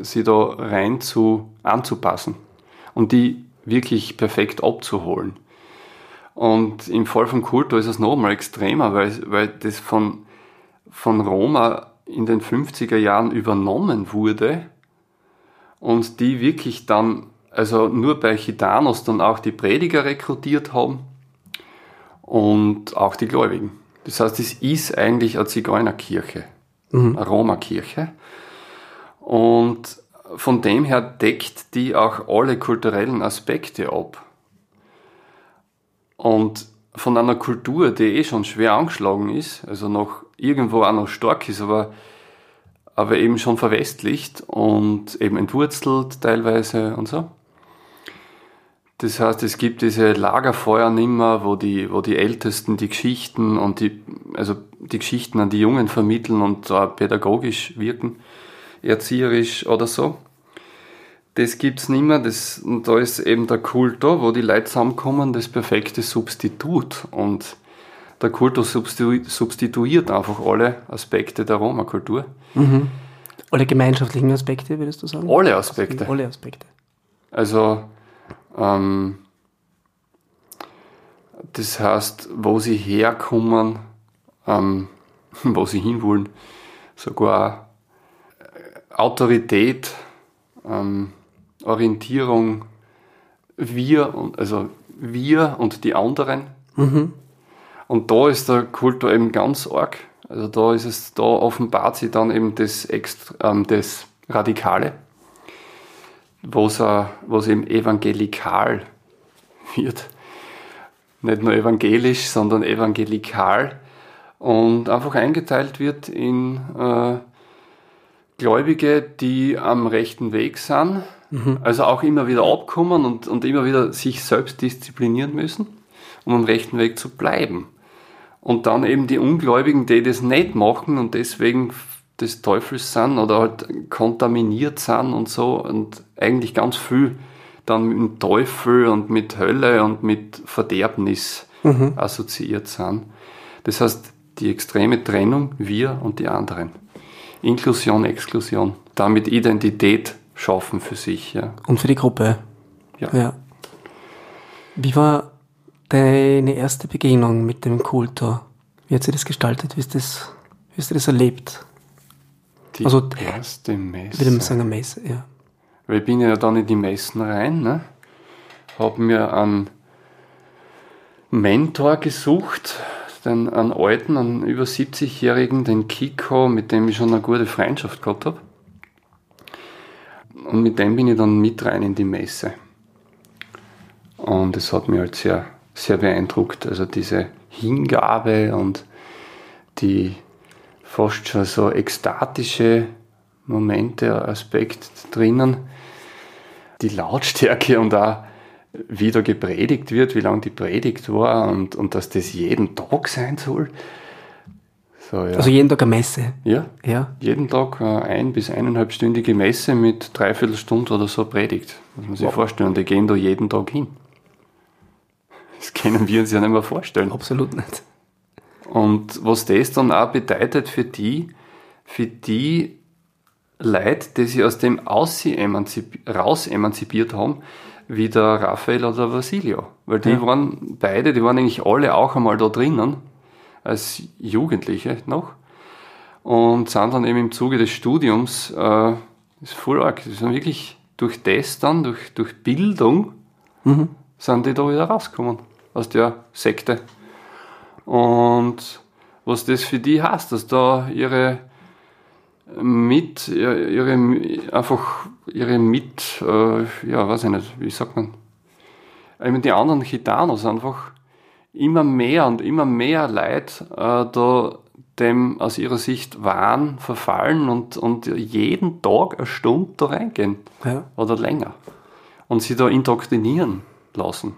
sie da rein zu anzupassen und die wirklich perfekt abzuholen. Und im Fall von Kulto ist es noch mal extremer, weil, weil das von, von Roma in den 50er Jahren übernommen wurde und die wirklich dann, also nur bei Gitanos dann auch die Prediger rekrutiert haben und auch die Gläubigen. Das heißt, es ist eigentlich eine Zigeunerkirche, eine Roma-Kirche. Und von dem her deckt die auch alle kulturellen Aspekte ab. Und von einer Kultur, die eh schon schwer angeschlagen ist, also noch irgendwo auch noch stark ist, aber, aber eben schon verwestlicht und eben entwurzelt teilweise und so. Das heißt, es gibt diese Lagerfeuer nimmer, wo die, wo die Ältesten die Geschichten und die, also die Geschichten an die Jungen vermitteln und da pädagogisch wirken, erzieherisch oder so. Das gibt's nimmer, das, und da ist eben der Kultor, wo die Leute zusammenkommen, das perfekte Substitut. Und der substitu substituiert einfach alle Aspekte der Roma-Kultur. Alle gemeinschaftlichen Aspekte, würdest du sagen? Alle Aspekte. Alle Aspekte. Also, ähm, das heißt, wo sie herkommen, ähm, [LAUGHS] wo sie hinwollen, sogar äh, Autorität, ähm, Orientierung, wir und also wir und die anderen. Und da ist der Kultur eben ganz arg. Also da ist es, da offenbart sich dann eben das, Extra, ähm, das Radikale wo es, äh, wo es eben evangelikal wird. Nicht nur evangelisch, sondern evangelikal. Und einfach eingeteilt wird in äh, Gläubige, die am rechten Weg sind, also auch immer wieder abkommen und, und immer wieder sich selbst disziplinieren müssen, um am rechten Weg zu bleiben. Und dann eben die Ungläubigen, die das nicht machen und deswegen des Teufels sind oder halt kontaminiert sind und so und eigentlich ganz viel dann mit dem Teufel und mit Hölle und mit Verderbnis assoziiert sind. Das heißt, die extreme Trennung, wir und die anderen. Inklusion, Exklusion. Damit Identität schaffen für sich. Ja. Und für die Gruppe. Ja. Ja. Wie war deine erste Begegnung mit dem Kultor? Wie hat sich das gestaltet? Wie, ist das, wie hast du das erlebt? Die Also, erste Messe. Mit dem Sänger Messe, ja. Weil ich bin ja dann in die Messen rein, ne? habe mir einen Mentor gesucht, den, einen alten, einen über 70-jährigen, den Kiko, mit dem ich schon eine gute Freundschaft gehabt habe. Und mit dem bin ich dann mit rein in die Messe. Und es hat mich halt sehr, sehr beeindruckt. Also diese Hingabe und die fast schon so ekstatische Momente, Aspekt drinnen. Die Lautstärke und auch wie da gepredigt wird, wie lange die Predigt war und, und dass das jeden Tag sein soll. So, ja. Also jeden Tag eine Messe? Ja, ja. jeden Tag eine ein- bis eineinhalbstündige Messe mit dreiviertel Stunde oder so Predigt. Muss man sich wow. vorstellen. Und die gehen da jeden Tag hin. Das können wir uns ja nicht mehr vorstellen. Absolut nicht. Und was das dann auch bedeutet für die, für die Leute, die sich aus dem raus emanzipiert haben, wie der Raphael oder der Vasilio. Weil die ja. waren beide, die waren eigentlich alle auch einmal da drinnen, als Jugendliche noch. Und sind dann eben im Zuge des Studiums, äh, das ist voll arg, die sind wirklich durch das dann, durch, durch Bildung, mhm. sind die da wieder rausgekommen aus der Sekte. Und was das für die heißt, dass da ihre mit, ihre, einfach ihre mit, äh, ja, weiß ich nicht, wie sagt man, eben die anderen Gitanos einfach immer mehr und immer mehr Leid äh, da dem aus ihrer Sicht Wahn verfallen und, und jeden Tag eine Stunde da reingehen ja. oder länger und sie da indoktrinieren lassen.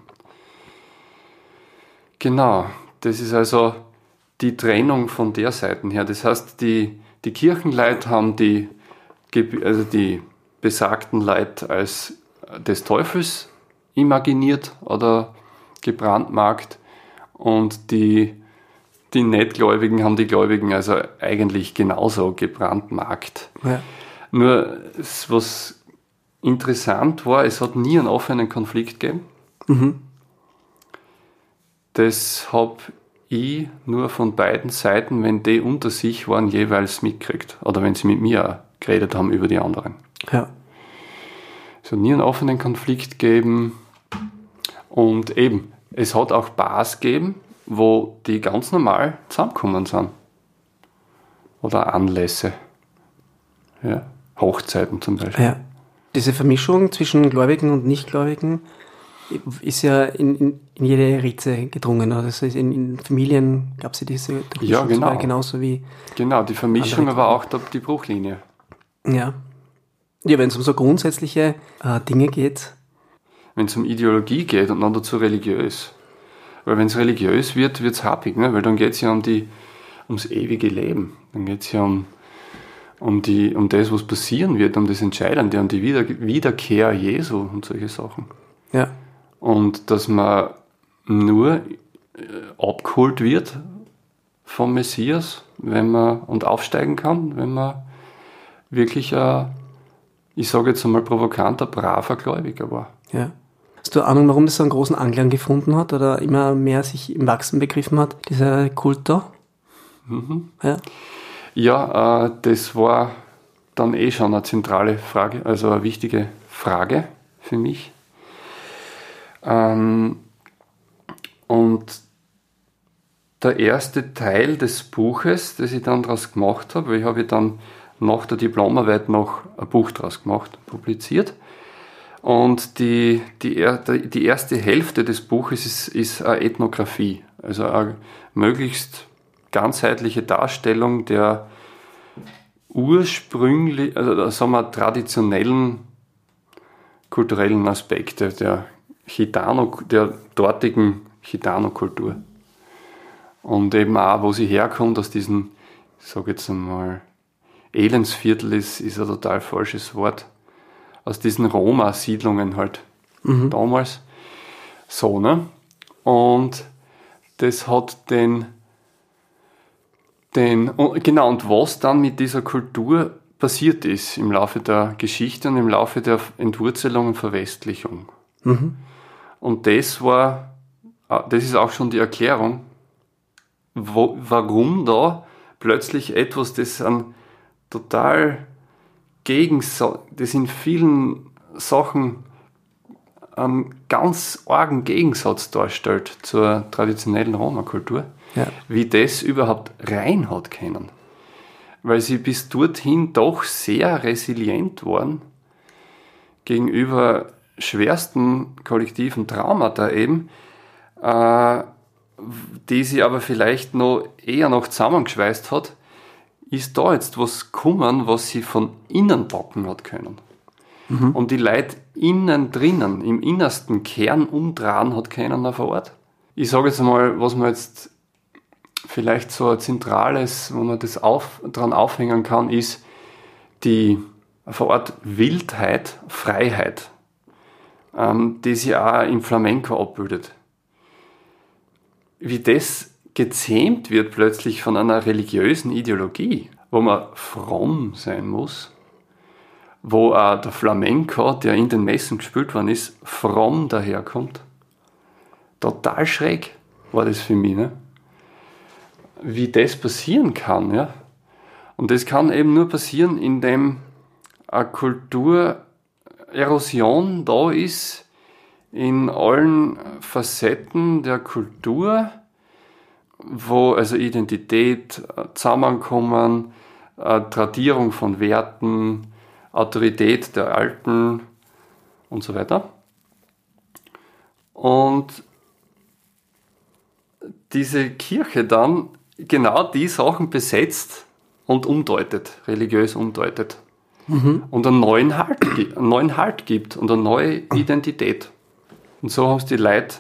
Genau, das ist also die Trennung von der Seite her. Das heißt, die, die Kirchenleute haben die, also die besagten Leute als des Teufels imaginiert oder gebrandmarkt und die, die Nichtgläubigen haben die Gläubigen also eigentlich genauso gebrandmarkt. Ja. Nur was interessant war, es hat nie einen offenen Konflikt gegeben. Mhm. Das habe ich nur von beiden Seiten, wenn die unter sich waren, jeweils mitkriegt. Oder wenn sie mit mir geredet haben über die anderen. Ja. Es hat nie einen offenen Konflikt gegeben. Und eben, es hat auch Bars gegeben, wo die ganz normal zusammengekommen sind. Oder Anlässe. Ja. Hochzeiten zum Beispiel. Ja. Diese Vermischung zwischen Gläubigen und Nichtgläubigen, ist ja in, in, in jede Ritze gedrungen. Also in, in Familien gab es ja diese ja, genau. genauso wie. Genau, die Vermischung aber auch die Bruchlinie. Ja. Ja, wenn es um so grundsätzliche äh, Dinge geht. Wenn es um Ideologie geht und dann dazu religiös. Weil wenn es religiös wird, wird es happig, ne? weil dann geht es ja um die, ums ewige Leben. Dann geht es ja um, um, die, um das, was passieren wird, um das Entscheidende, um die Wieder Wiederkehr Jesu und solche Sachen. Ja und dass man nur äh, abgeholt wird vom Messias, wenn man und aufsteigen kann, wenn man wirklich ein, ich sage jetzt einmal provokanter, braver Gläubiger war. Ja. Hast du Ahnung, warum das so einen großen Anklang gefunden hat oder immer mehr sich im Wachsen begriffen hat, dieser Kult da? Mhm. Ja, ja äh, das war dann eh schon eine zentrale Frage, also eine wichtige Frage für mich. Ähm, und der erste Teil des Buches, das ich dann daraus gemacht habe, weil ich habe dann nach der Diplomarbeit noch ein Buch daraus gemacht, publiziert. Und die, die, die erste Hälfte des Buches ist, ist eine Ethnographie, also eine möglichst ganzheitliche Darstellung der ursprünglich, also sagen wir, traditionellen kulturellen Aspekte der Gitano, der dortigen Gitano-Kultur. Und eben auch, wo sie herkommt, aus diesem, ich sage jetzt einmal, Elendsviertel ist, ist ein total falsches Wort, aus diesen Roma-Siedlungen halt mhm. damals. So, ne? Und das hat den, den, genau, und was dann mit dieser Kultur passiert ist im Laufe der Geschichte und im Laufe der Entwurzelung und Verwestlichung. Mhm. Und das war, ah, das ist auch schon die Erklärung, wo, warum da plötzlich etwas, das an total gegen, das in vielen Sachen einen ganz argen Gegensatz darstellt zur traditionellen Roma-Kultur, ja. wie das überhaupt rein hat können. Weil sie bis dorthin doch sehr resilient waren gegenüber schwersten kollektiven Traumata eben, äh, die sie aber vielleicht noch eher noch zusammengeschweißt hat, ist da jetzt was gekommen, was sie von innen packen hat können. Mhm. Und die Leute innen drinnen, im innersten Kern umdrehen hat können auf Ort. Ich sage jetzt mal, was man jetzt vielleicht so ein zentrales, wo man das auf, dran aufhängen kann, ist die vor Ort Wildheit, Freiheit, ähm, die sich auch im Flamenco abbildet. Wie das gezähmt wird plötzlich von einer religiösen Ideologie, wo man fromm sein muss, wo auch der Flamenco, der in den Messen gespielt worden ist, fromm daherkommt. Total schräg war das für mich. Ne? Wie das passieren kann, ja. Und das kann eben nur passieren, indem eine Kulturerosion da ist in allen Facetten der Kultur, wo also Identität, Zusammenkommen, Tradierung von Werten, Autorität der Alten und so weiter. Und diese Kirche dann genau die Sachen besetzt und umdeutet, religiös umdeutet. Mhm. Und einen neuen, halt, einen neuen Halt gibt und eine neue Identität. Und so haben es die Leute,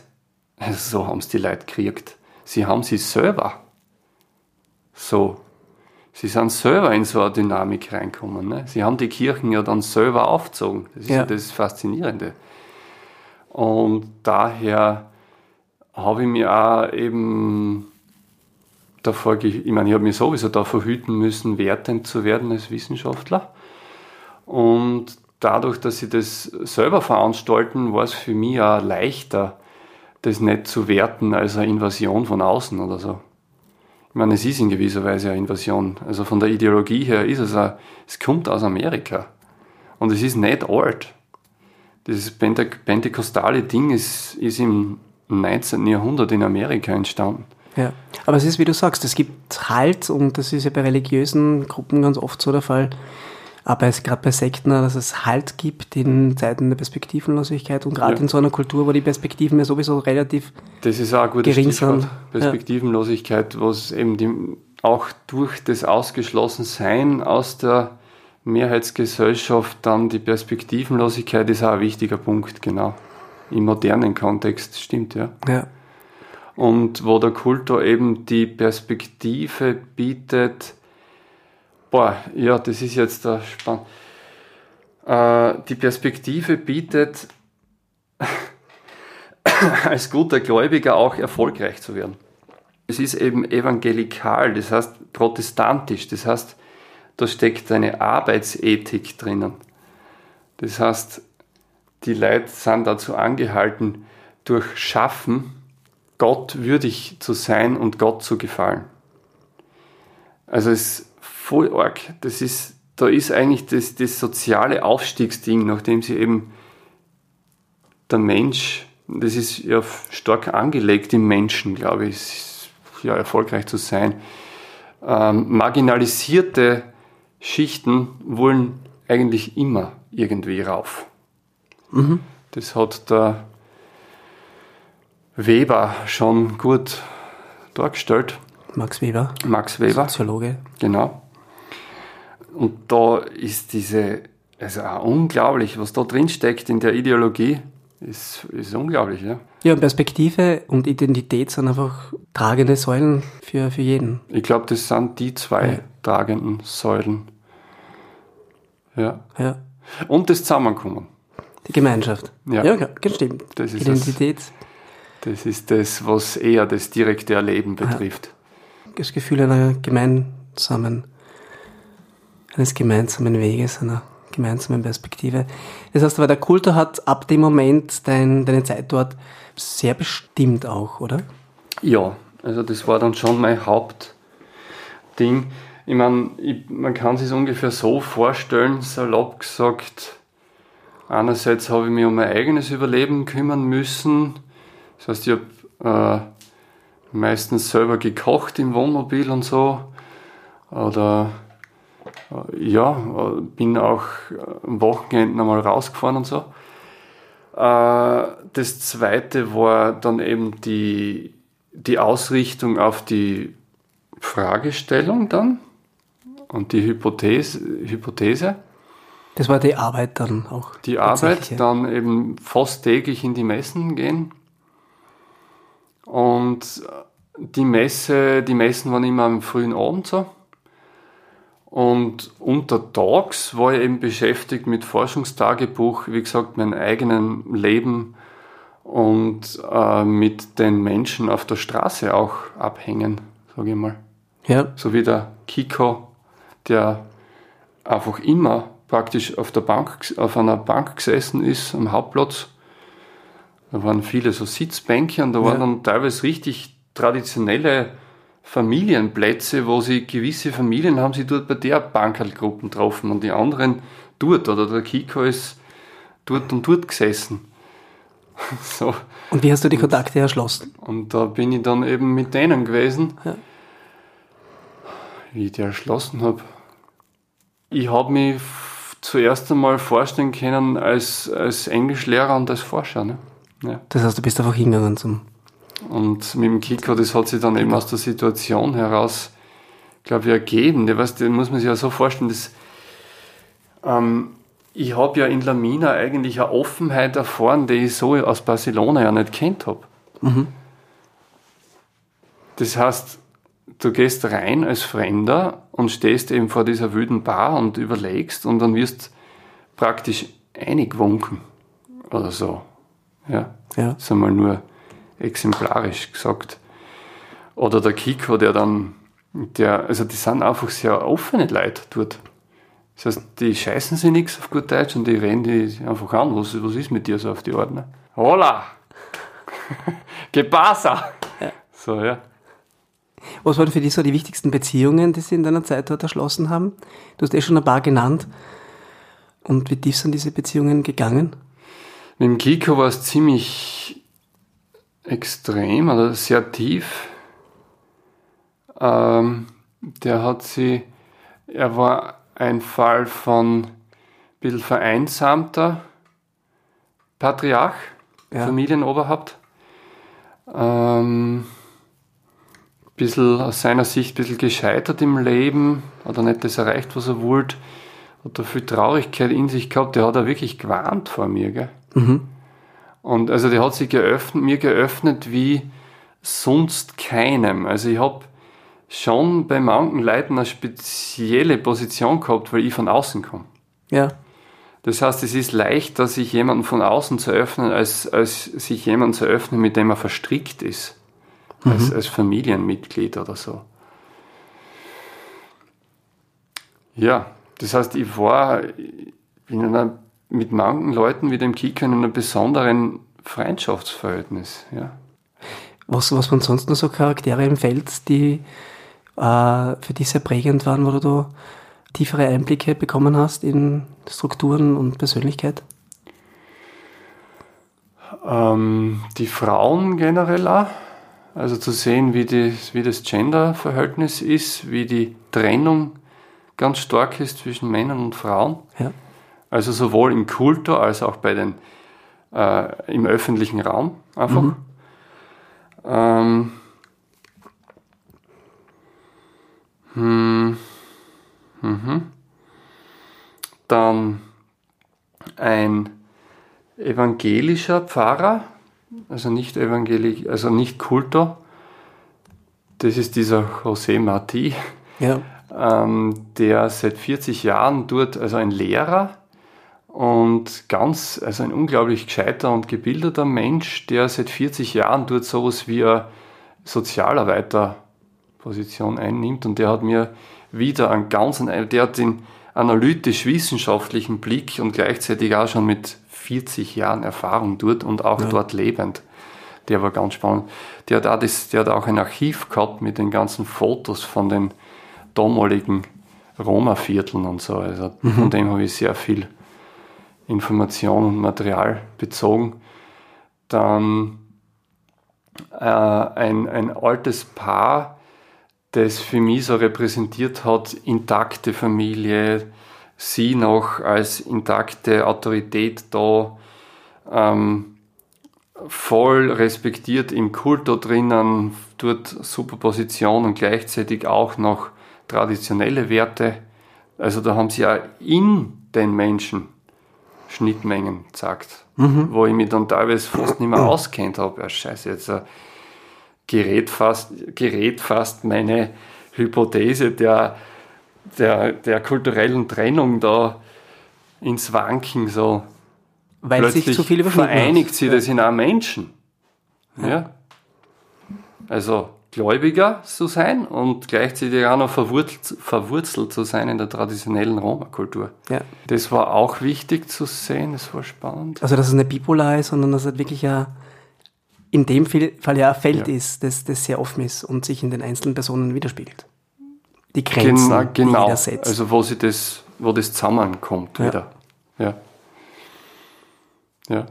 so haben es die Leute gekriegt. Sie haben sie selber so sie sind selber in so eine Dynamik reinkommen. Ne? Sie haben die Kirchen ja dann selber aufgezogen. Das ist ja. das Faszinierende. Und daher habe ich mir auch eben davor, ich meine, ich habe mich sowieso davor hüten müssen, wertend zu werden als Wissenschaftler. Und dadurch, dass sie das selber veranstalten, war es für mich auch leichter, das nicht zu werten als eine Invasion von außen oder so. Ich meine, es ist in gewisser Weise eine Invasion. Also von der Ideologie her ist es, ein, es kommt aus Amerika. Und es ist nicht alt. Dieses pentekostale Ding ist, ist im 19. Jahrhundert in Amerika entstanden. Ja, aber es ist, wie du sagst, es gibt Halt und das ist ja bei religiösen Gruppen ganz oft so der Fall, aber es gerade bei Sekten, dass es Halt gibt in Zeiten der Perspektivenlosigkeit und gerade ja. in so einer Kultur, wo die Perspektiven ja sowieso relativ das ist auch ein gutes gering Stichwort, sind. Perspektivenlosigkeit, ja. was eben die, auch durch das Ausgeschlossensein aus der Mehrheitsgesellschaft dann die Perspektivenlosigkeit ist auch ein wichtiger Punkt, genau. Im modernen Kontext, stimmt, ja. Ja. Und wo der Kultur eben die Perspektive bietet, Boah, ja, das ist jetzt der Spann. Äh, die Perspektive bietet, [LAUGHS] als guter Gläubiger auch erfolgreich zu werden. Es ist eben evangelikal, das heißt protestantisch, das heißt, da steckt eine Arbeitsethik drinnen. Das heißt, die Leute sind dazu angehalten, durch Schaffen Gott würdig zu sein und Gott zu gefallen. Also es voll arg. Das ist, da ist eigentlich das, das soziale Aufstiegsding, nachdem sie eben der Mensch, das ist ja stark angelegt im Menschen, glaube ich, ja, erfolgreich zu sein. Ähm, marginalisierte Schichten wollen eigentlich immer irgendwie rauf. Mhm. Das hat der Weber schon gut dargestellt. Max Weber. Max Weber. Soziologe. Genau. Und da ist diese, also unglaublich, was da drin steckt in der Ideologie, ist, ist unglaublich, ja. Ja, Perspektive und Identität sind einfach tragende Säulen für, für jeden. Ich glaube, das sind die zwei ja. tragenden Säulen. Ja. ja. Und das Zusammenkommen. Die Gemeinschaft. Ja, ja stimmt. Das ist Identität. Das, das, ist das, was eher das direkte Erleben betrifft. Das Gefühl einer gemeinsamen eines gemeinsamen Weges, einer gemeinsamen Perspektive. Das heißt aber, der Kultur hat ab dem Moment dein, deine Zeit dort sehr bestimmt auch, oder? Ja, also das war dann schon mein Hauptding. Ich meine, man kann sich ungefähr so vorstellen, salopp gesagt, einerseits habe ich mich um mein eigenes Überleben kümmern müssen. Das heißt, ich habe äh, meistens selber gekocht im Wohnmobil und so. Oder ja, bin auch am Wochenende einmal rausgefahren und so. Äh, das zweite war dann eben die, die Ausrichtung auf die Fragestellung dann und die Hypothese. Hypothese. Das war die Arbeit dann auch. Die Arbeit, dann eben fast täglich in die Messen gehen. Und die Messe, die Messen waren immer am frühen Abend so. Und untertags war ich eben beschäftigt mit Forschungstagebuch, wie gesagt, mein eigenen Leben und äh, mit den Menschen auf der Straße auch abhängen, sage ich mal. Ja. So wie der Kiko, der einfach immer praktisch auf, der Bank, auf einer Bank gesessen ist am Hauptplatz. Da waren viele so Sitzbänke und da waren dann teilweise richtig traditionelle Familienplätze, wo sie gewisse Familien haben sie dort bei der Bankerlgruppe getroffen und die anderen dort oder der Kiko ist dort und dort gesessen. [LAUGHS] so. Und wie hast du die Kontakte erschlossen? Und da bin ich dann eben mit denen gewesen, ja. wie ich die erschlossen habe. Ich habe mich zuerst einmal vorstellen können als, als Englischlehrer und als Forscher. Ne? Ja. Das heißt, du bist einfach hingegangen zum. Und mit dem Kiko, das hat sich dann eben aus der Situation heraus, glaube ich, ergeben. Der, weißt, den muss man sich ja so vorstellen, dass ähm, ich habe ja in Lamina eigentlich eine Offenheit erfahren, die ich so aus Barcelona ja nicht kennt habe. Mhm. Das heißt, du gehst rein als Fremder und stehst eben vor dieser wüden Bar und überlegst und dann wirst praktisch eingewunken oder so. Ja. ja. Das ist einmal nur exemplarisch gesagt. Oder der Kiko, der dann, der, also die sind einfach sehr offene Leute dort. Das heißt, die scheißen sich nichts auf gut Deutsch und die rennen die einfach an. Was, was ist mit dir so auf die Ordner? Hola! [LAUGHS] ¿Qué pasa? Ja. So, ja. Was waren für dich so die wichtigsten Beziehungen, die sie in deiner Zeit dort erschlossen haben? Du hast eh schon ein paar genannt. Und wie tief sind diese Beziehungen gegangen? Mit dem Kiko war es ziemlich extrem oder sehr tief. Ähm, der hat sie, er war ein Fall von ein bisschen vereinsamter Patriarch, ja. Familienoberhaupt. Ähm, bisschen aus seiner Sicht ein bisschen gescheitert im Leben, hat er nicht das erreicht, was er wollte, hat er viel Traurigkeit in sich gehabt, der hat er wirklich gewarnt vor mir. Gell? Mhm. Und also der hat sich geöffnet, mir geöffnet wie sonst keinem. Also ich habe schon bei manchen Leuten eine spezielle Position gehabt, weil ich von außen komme. Ja. Das heißt, es ist leichter, sich jemanden von außen zu öffnen, als, als sich jemanden zu öffnen, mit dem er verstrickt ist mhm. als, als Familienmitglied oder so. Ja, das heißt, ich war in einer, mit manchen Leuten wie dem Kika in einem besonderen Freundschaftsverhältnis. Ja. Was, was waren sonst noch so Charaktere im Feld, die äh, für dich sehr prägend waren, wo du da tiefere Einblicke bekommen hast in Strukturen und Persönlichkeit? Ähm, die Frauen generell auch. Also zu sehen, wie, die, wie das Gender-Verhältnis ist, wie die Trennung ganz stark ist zwischen Männern und Frauen. Ja. Also sowohl im Kultur als auch bei den, äh, im öffentlichen Raum einfach. Mhm. Ähm, hm, mhm. Dann ein evangelischer Pfarrer, also nicht evangelisch, also nicht Kultor. Das ist dieser José Martí, ja. ähm, der seit 40 Jahren dort, also ein Lehrer und ganz, also ein unglaublich gescheiter und gebildeter Mensch, der seit 40 Jahren dort sowas wie eine Sozialarbeiterposition einnimmt und der hat mir wieder einen ganz, der hat den analytisch-wissenschaftlichen Blick und gleichzeitig auch schon mit 40 Jahren Erfahrung dort und auch ja. dort lebend. Der war ganz spannend. Der hat, auch das, der hat auch ein Archiv gehabt mit den ganzen Fotos von den damaligen Roma-Vierteln und so. Also mhm. von dem habe ich sehr viel Information und Material bezogen. Dann äh, ein, ein altes Paar, das für mich so repräsentiert hat, intakte Familie, sie noch als intakte Autorität da. ähm, voll respektiert im Kulto drinnen, dort super Position und gleichzeitig auch noch traditionelle Werte. Also da haben sie ja in den Menschen Schnittmengen gesagt, mhm. wo ich mich dann teilweise fast nicht mehr auskennt habe. Ja, scheiße, jetzt äh, gerät, fast, gerät fast meine Hypothese der, der, der kulturellen Trennung da ins Wanken so. Weil Plötzlich sich zu viele vereinigt sie das in einem Menschen. Ja. ja. Also Gläubiger zu sein und gleichzeitig auch noch verwurzelt, verwurzelt zu sein in der traditionellen Roma-Kultur. Ja. Das war auch wichtig zu sehen, das war spannend. Also, dass es nicht bipolar ist, sondern dass es wirklich ja in dem Fall ja ein Feld ja. ist, das, das sehr offen ist und sich in den einzelnen Personen widerspiegelt. Die Grenzen, genau, genau. die setzt. Also, wo, sie das, wo das zusammenkommt ja. wieder. Ja. Ja.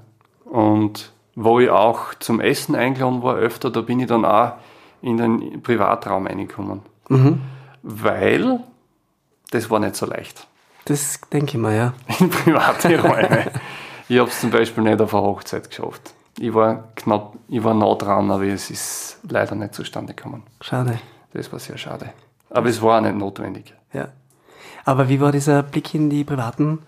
Und wo ich auch zum Essen eingeladen war, öfter, da bin ich dann auch in den Privatraum reingekommen. Mhm. Weil das war nicht so leicht. Das denke ich mal, ja. [LAUGHS] In private Räume. ich habe es zum Beispiel nicht auf eine Hochzeit geschafft. Ich war knapp, ich war nah dran, aber es ist leider nicht zustande gekommen. Schade. Das war sehr schade. Aber es war auch nicht notwendig. Ja. Aber wie war dieser Blick in die privaten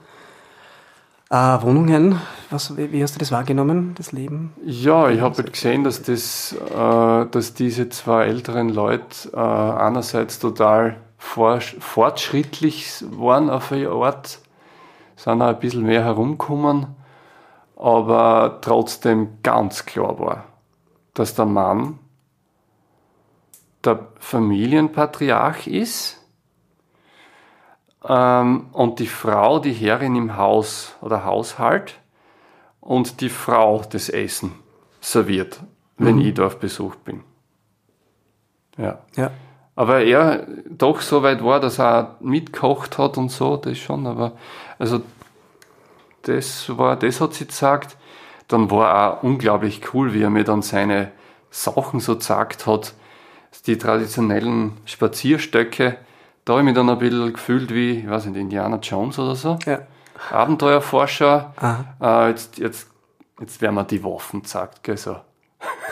äh, Wohnungen, was, wie hast du das wahrgenommen, das Leben? Ja, ich habe halt gesehen, dass, das, äh, dass diese zwei älteren Leute äh, einerseits total fortschrittlich waren auf eine Art, sind auch ein bisschen mehr herumgekommen, aber trotzdem ganz klar war, dass der Mann der Familienpatriarch ist ähm, und die Frau die Herrin im Haus oder Haushalt und die Frau das Essen serviert, wenn mhm. ich da auf Besuch bin. Ja. ja. Aber er doch so weit war, dass er mitkocht hat und so, das schon, aber also das war, das hat sie gesagt. Dann war auch unglaublich cool, wie er mir dann seine Sachen so gesagt hat, die traditionellen Spazierstöcke, da habe ich mich dann ein bisschen gefühlt wie, ich weiß nicht, Indiana Jones oder so. Ja. Abenteuerforscher. Äh, jetzt, jetzt, jetzt werden wir die Waffen gesagt, gell, so.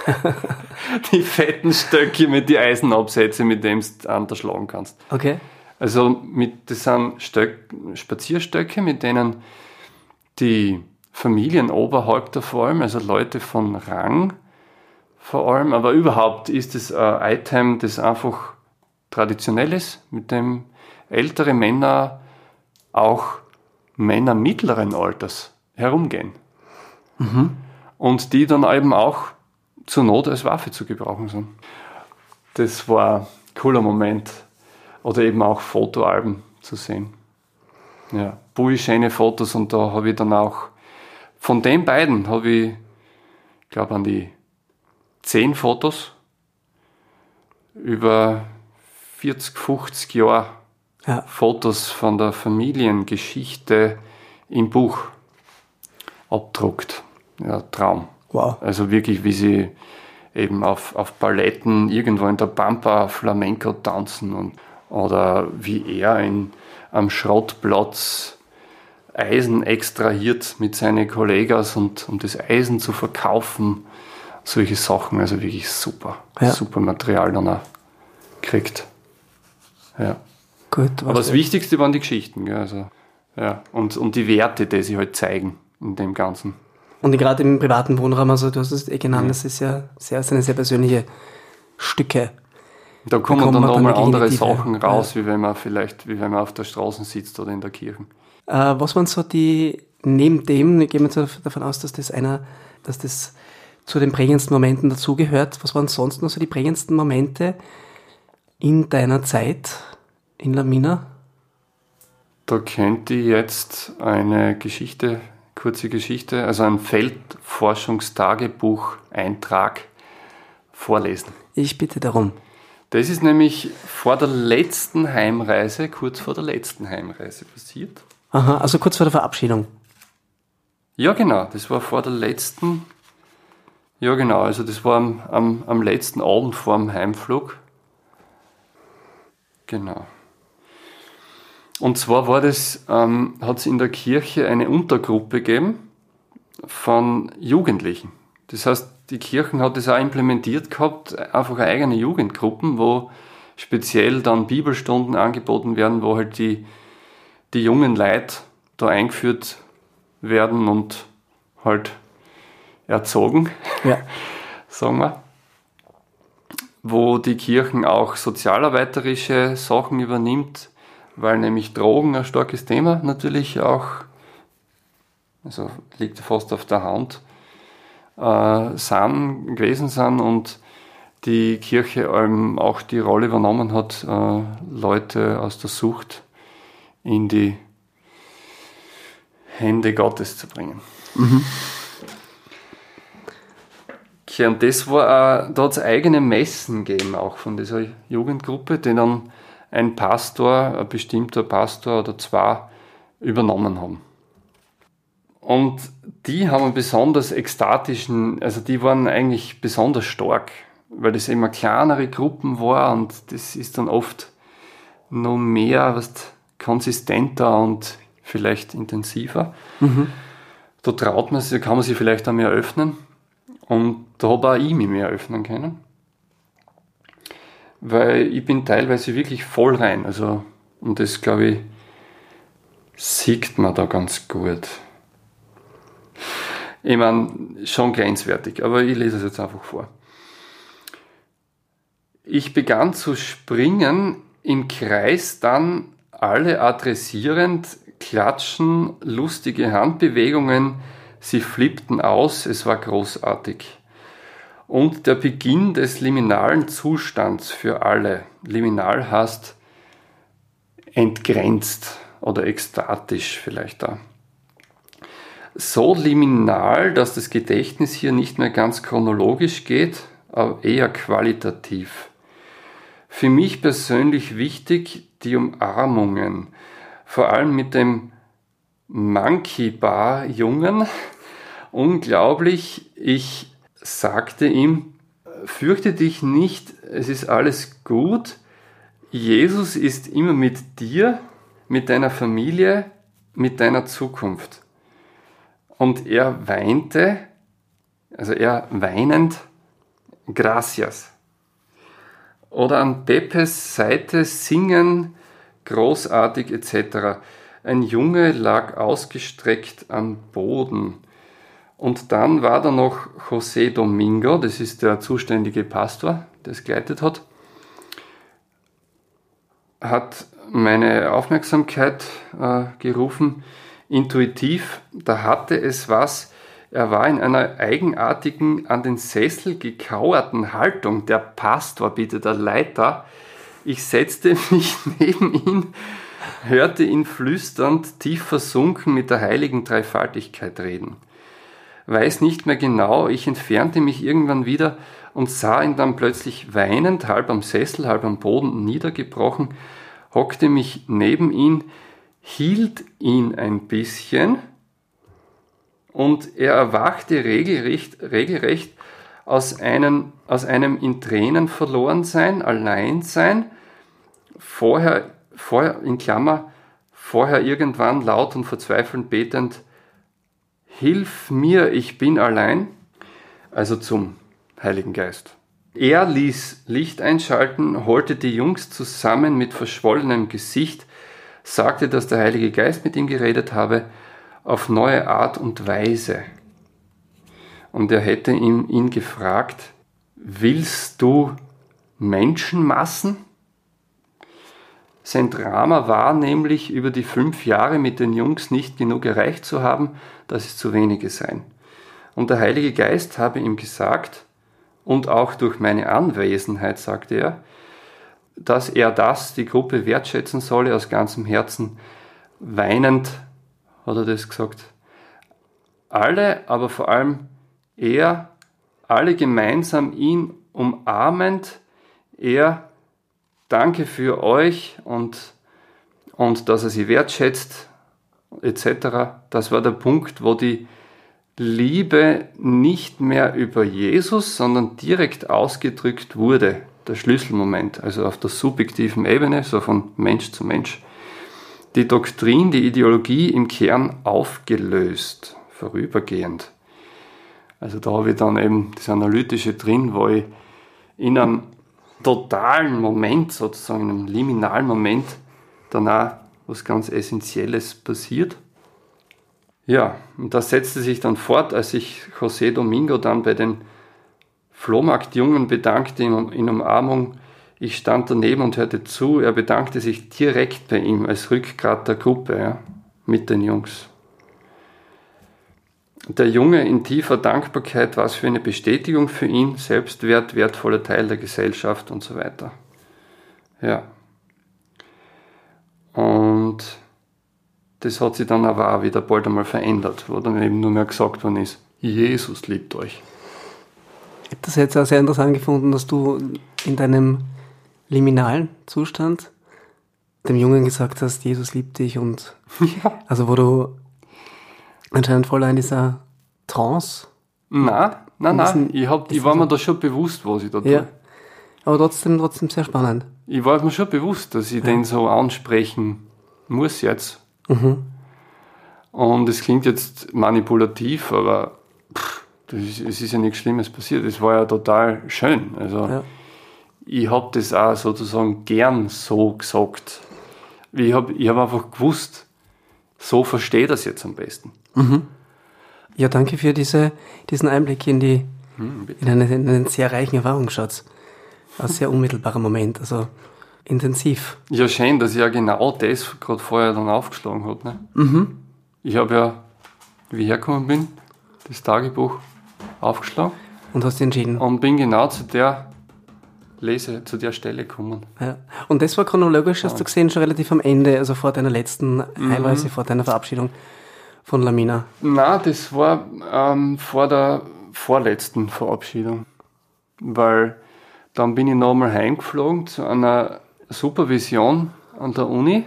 [LAUGHS] die fetten Stöcke mit die Eisenabsätze, mit denen du unterschlagen kannst. Okay. Also mit, das sind Stöck, Spazierstöcke, mit denen die Familienoberhäupter vor allem, also Leute von Rang vor allem, aber überhaupt ist es ein Item, das einfach Traditionelles, mit dem ältere Männer, auch Männer mittleren Alters, herumgehen. Mhm. Und die dann eben auch zur Not als Waffe zu gebrauchen sind. Das war ein cooler Moment. Oder eben auch Fotoalben zu sehen. Ja, schöne Fotos und da habe ich dann auch von den beiden habe ich, glaube an die zehn Fotos über 40, 50 Jahre ja. Fotos von der Familiengeschichte im Buch abdruckt. Ja, Traum. Wow. Also wirklich, wie sie eben auf, auf Paletten irgendwo in der Pampa Flamenco tanzen und, oder wie er in, am Schrottplatz Eisen extrahiert mit seinen Kollegen und um das Eisen zu verkaufen. Solche Sachen, also wirklich super. Ja. Super Material dann auch kriegt. Ja. Gut. Aber das Wichtigste waren die Geschichten, gell? Also, ja. und, und die Werte, die sie halt zeigen in dem Ganzen. Und gerade im privaten Wohnraum, also du hast es eh genannt, ja. das ist ja sehr, sind sehr persönliche Stücke. Da kommen dann nochmal andere Sachen raus, ja. wie wenn man vielleicht, wie wenn man auf der Straße sitzt oder in der Kirche. Äh, was waren so die, neben dem, ich gehe mal davon aus, dass das einer, dass das zu den prägendsten Momenten dazugehört, was waren sonst noch so die prägendsten Momente in deiner Zeit in Lamina? Da könnte ich jetzt eine Geschichte, kurze Geschichte, also ein Feldforschungstagebuch-Eintrag vorlesen. Ich bitte darum. Das ist nämlich vor der letzten Heimreise, kurz vor der letzten Heimreise passiert. Aha, also kurz vor der Verabschiedung. Ja, genau, das war vor der letzten, ja genau, also das war am, am, am letzten Abend vor dem Heimflug. Genau. Und zwar war das, ähm, hat es in der Kirche eine Untergruppe gegeben, von Jugendlichen. Das heißt, die Kirchen hat das auch implementiert gehabt, einfach eigene Jugendgruppen, wo speziell dann Bibelstunden angeboten werden, wo halt die, die jungen Leute da eingeführt werden und halt erzogen, ja. [LAUGHS] sagen wir. Wo die Kirchen auch sozialarbeiterische Sachen übernimmt, weil nämlich Drogen ein starkes Thema natürlich auch, also liegt fast auf der Hand, äh, sind, gewesen sind und die Kirche ähm, auch die Rolle übernommen hat, äh, Leute aus der Sucht in die Hände Gottes zu bringen. Mhm. Okay, und das war, da hat es eigene Messen gegeben, auch von dieser Jugendgruppe, die dann ein Pastor, ein bestimmter Pastor oder zwei übernommen haben. Und die haben einen besonders ekstatischen, also die waren eigentlich besonders stark, weil das immer kleinere Gruppen war und das ist dann oft noch mehr was konsistenter und vielleicht intensiver. Mhm. Da traut man sich, kann man sich vielleicht auch mehr öffnen. Und da habe auch ich mich mehr öffnen können. Weil ich bin teilweise wirklich voll rein. Also, und das glaube ich, sieht man da ganz gut. Ich meine, schon grenzwertig, aber ich lese es jetzt einfach vor. Ich begann zu springen im Kreis, dann alle adressierend, klatschen, lustige Handbewegungen, sie flippten aus, es war großartig. Und der Beginn des liminalen Zustands für alle. Liminal heißt entgrenzt oder ekstatisch vielleicht da. So liminal, dass das Gedächtnis hier nicht mehr ganz chronologisch geht, aber eher qualitativ. Für mich persönlich wichtig die Umarmungen, vor allem mit dem Monkey Bar Jungen. Unglaublich, ich sagte ihm, fürchte dich nicht, es ist alles gut. Jesus ist immer mit dir, mit deiner Familie, mit deiner Zukunft. Und er weinte, also er weinend, gracias. Oder an Pepes Seite singen, großartig etc. Ein Junge lag ausgestreckt am Boden. Und dann war da noch José Domingo, das ist der zuständige Pastor, der es geleitet hat, hat meine Aufmerksamkeit äh, gerufen, intuitiv, da hatte es was, er war in einer eigenartigen, an den Sessel gekauerten Haltung. Der Pastor, bitte, der Leiter. Ich setzte [LAUGHS] mich neben ihn, hörte ihn flüsternd, tief versunken mit der heiligen Dreifaltigkeit reden. Weiß nicht mehr genau, ich entfernte mich irgendwann wieder und sah ihn dann plötzlich weinend, halb am Sessel, halb am Boden niedergebrochen, hockte mich neben ihn, hielt ihn ein bisschen, und er erwachte regelrecht, regelrecht aus, einem, aus einem in Tränen verloren sein, allein sein, vorher, vorher, in Klammer, vorher irgendwann laut und verzweifelnd betend, Hilf mir, ich bin allein, also zum Heiligen Geist. Er ließ Licht einschalten, holte die Jungs zusammen mit verschwollenem Gesicht, sagte, dass der Heilige Geist mit ihm geredet habe auf neue Art und Weise. Und er hätte ihn, ihn gefragt, willst du Menschenmassen? Sein Drama war nämlich, über die fünf Jahre mit den Jungs nicht genug erreicht zu haben, dass es zu wenige seien. Und der Heilige Geist habe ihm gesagt, und auch durch meine Anwesenheit, sagte er, dass er das, die Gruppe wertschätzen solle aus ganzem Herzen, weinend hat er das gesagt. Alle, aber vor allem er, alle gemeinsam ihn umarmend, er, danke für euch und, und dass er sie wertschätzt, etc. Das war der Punkt, wo die Liebe nicht mehr über Jesus, sondern direkt ausgedrückt wurde, der Schlüsselmoment, also auf der subjektiven Ebene, so von Mensch zu Mensch die Doktrin, die Ideologie im Kern aufgelöst. vorübergehend. Also da habe ich dann eben das Analytische drin, wo ich in einem totalen Moment, sozusagen in einem liminalen Moment, dann auch was ganz Essentielles passiert. Ja, und das setzte sich dann fort, als sich José Domingo dann bei den Flohmarktjungen bedankte in, in Umarmung. Ich stand daneben und hörte zu. Er bedankte sich direkt bei ihm als Rückgrat der Gruppe ja, mit den Jungs. Der Junge in tiefer Dankbarkeit, was für eine Bestätigung für ihn, Selbstwert, wertvoller Teil der Gesellschaft und so weiter. Ja. Und das hat sich dann aber auch wieder bald einmal verändert, wo dann eben nur mehr gesagt worden ist, Jesus liebt euch. Ich habe das jetzt auch sehr interessant gefunden, dass du in deinem liminalen Zustand dem Jungen gesagt hast, Jesus liebt dich und [LAUGHS] ja. also wo du anscheinend voll in dieser Trance. Nein, nein, nein, ich, hab, ich war mir da schon bewusst, was ich da tue. Ja. Aber trotzdem, trotzdem sehr spannend. Ich war mir schon bewusst, dass ich ja. den so ansprechen muss jetzt. Mhm. Und es klingt jetzt manipulativ, aber pff, ist, es ist ja nichts Schlimmes passiert. Es war ja total schön. Also ja. ich habe das auch sozusagen gern so gesagt. Ich habe ich hab einfach gewusst, so versteht das jetzt am besten. Mhm. Ja, danke für diese, diesen Einblick in, die, hm, in, einen, in einen sehr reichen Erfahrungsschatz. Ein sehr unmittelbarer Moment, also intensiv. Ja, schön, dass ich ja genau das gerade vorher dann aufgeschlagen habe. Ne? Mhm. Ich habe ja, wie ich hergekommen bin, das Tagebuch aufgeschlagen. Und hast entschieden. Und bin genau zu der Lese, zu der Stelle gekommen. Ja. Und das war chronologisch, hast ja. du gesehen, schon relativ am Ende, also vor deiner letzten mhm. Einreise, vor deiner Verabschiedung von Lamina. Na, das war ähm, vor der vorletzten Verabschiedung. Weil dann bin ich nochmal heimgeflogen zu einer Supervision an der Uni.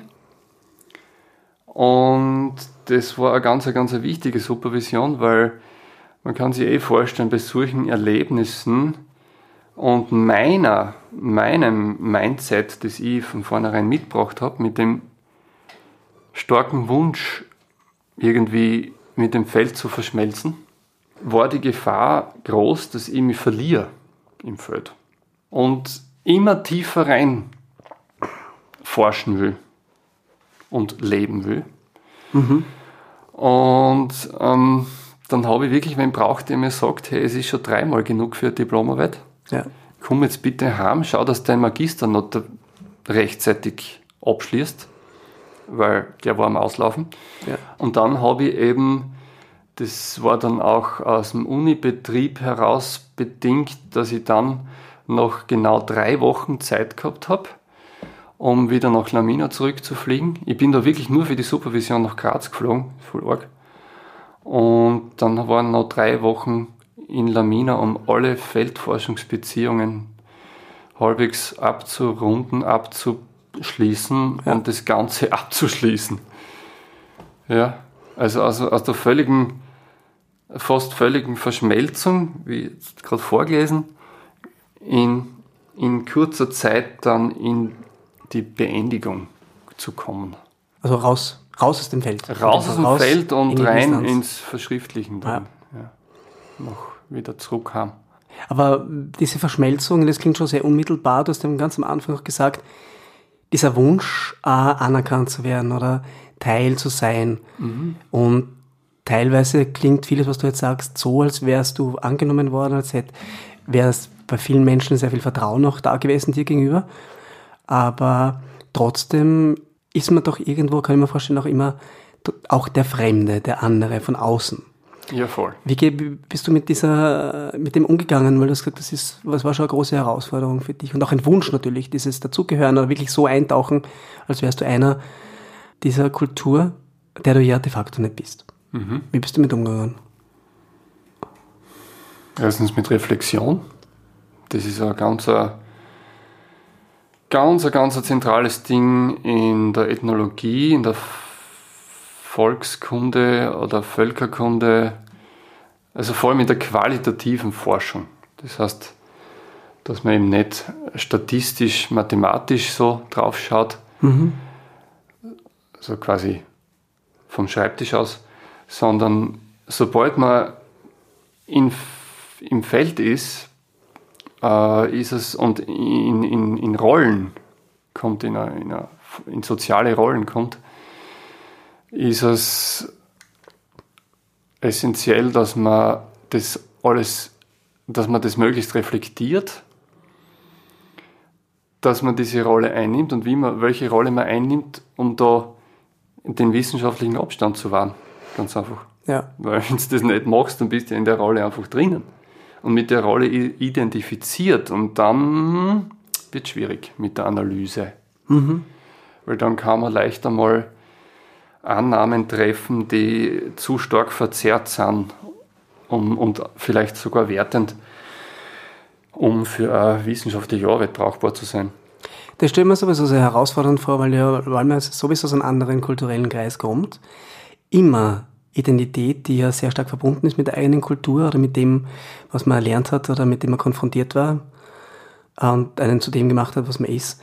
Und das war eine ganz, ganz wichtige Supervision, weil man kann sich eh vorstellen, bei solchen Erlebnissen und meiner, meinem Mindset, das ich von vornherein mitgebracht habe, mit dem starken Wunsch, irgendwie mit dem Feld zu verschmelzen, war die Gefahr groß, dass ich mich verliere im Feld und immer tiefer rein forschen will und leben will. Mhm. Und ähm, dann habe ich wirklich wen braucht, der mir sagt, hey, es ist schon dreimal genug für eine Diplomarbeit. Ja. Komm jetzt bitte heim, schau, dass dein Magister noch rechtzeitig abschließt, weil der war am Auslaufen. Ja. Und dann habe ich eben, das war dann auch aus dem Unibetrieb heraus bedingt, dass ich dann noch genau drei Wochen Zeit gehabt habe, um wieder nach Lamina zurückzufliegen. Ich bin da wirklich nur für die Supervision nach Graz geflogen, voll arg. Und dann waren noch drei Wochen in Lamina, um alle Feldforschungsbeziehungen halbwegs abzurunden, abzuschließen ja. und das Ganze [LAUGHS] abzuschließen. Ja, also, also aus der völligen, fast völligen Verschmelzung, wie gerade vorgelesen, in, in kurzer Zeit dann in die Beendigung zu kommen. Also raus Raus aus dem Feld. Raus aus dem raus Feld und in rein Instanz. ins Verschriftlichen dann. Ja. ja. Noch wieder zurück haben. Aber diese Verschmelzung, das klingt schon sehr unmittelbar. Du hast ja ganz am Anfang gesagt, dieser Wunsch, äh, anerkannt zu werden oder Teil zu sein. Mhm. Und teilweise klingt vieles, was du jetzt sagst, so, als wärst du angenommen worden, als hätte, wäre es bei vielen Menschen sehr viel Vertrauen noch da gewesen dir gegenüber. Aber trotzdem ist man doch irgendwo, kann ich mir vorstellen, auch immer auch der Fremde, der andere von außen. Ja, voll. Wie bist du mit dieser, mit dem umgegangen? Weil du hast gesagt, das ist, was war schon eine große Herausforderung für dich und auch ein Wunsch natürlich, dieses Dazugehören oder wirklich so eintauchen, als wärst du einer dieser Kultur, der du ja de facto nicht bist. Mhm. Wie bist du mit umgegangen? Erstens mit Reflexion. Das ist ein ganz ganz, ein ganz zentrales Ding in der Ethnologie, in der Volkskunde oder Völkerkunde, also vor allem in der qualitativen Forschung. Das heißt, dass man eben nicht statistisch, mathematisch so drauf schaut, mhm. also quasi vom Schreibtisch aus, sondern sobald man in, im Feld ist, äh, ist es und in, in, in Rollen kommt, in, eine, in, eine, in soziale Rollen kommt, ist es essentiell, dass man das alles, dass man das möglichst reflektiert, dass man diese Rolle einnimmt und wie man, welche Rolle man einnimmt, um da den wissenschaftlichen Abstand zu wahren. Ganz einfach. Ja. Weil wenn du das nicht machst, dann bist du in der Rolle einfach drinnen und mit der Rolle identifiziert und dann wird es schwierig mit der Analyse. Mhm. Weil dann kann man leicht einmal Annahmen treffen, die zu stark verzerrt sind um, und vielleicht sogar wertend, um für eine wissenschaftliche Arbeit brauchbar zu sein. Das stellt mir sowieso sehr herausfordernd vor, weil, ja, weil man sowieso aus einem anderen kulturellen Kreis kommt. Immer Identität, die ja sehr stark verbunden ist mit der eigenen Kultur oder mit dem, was man erlernt hat oder mit dem man konfrontiert war und einen zu dem gemacht hat, was man ist.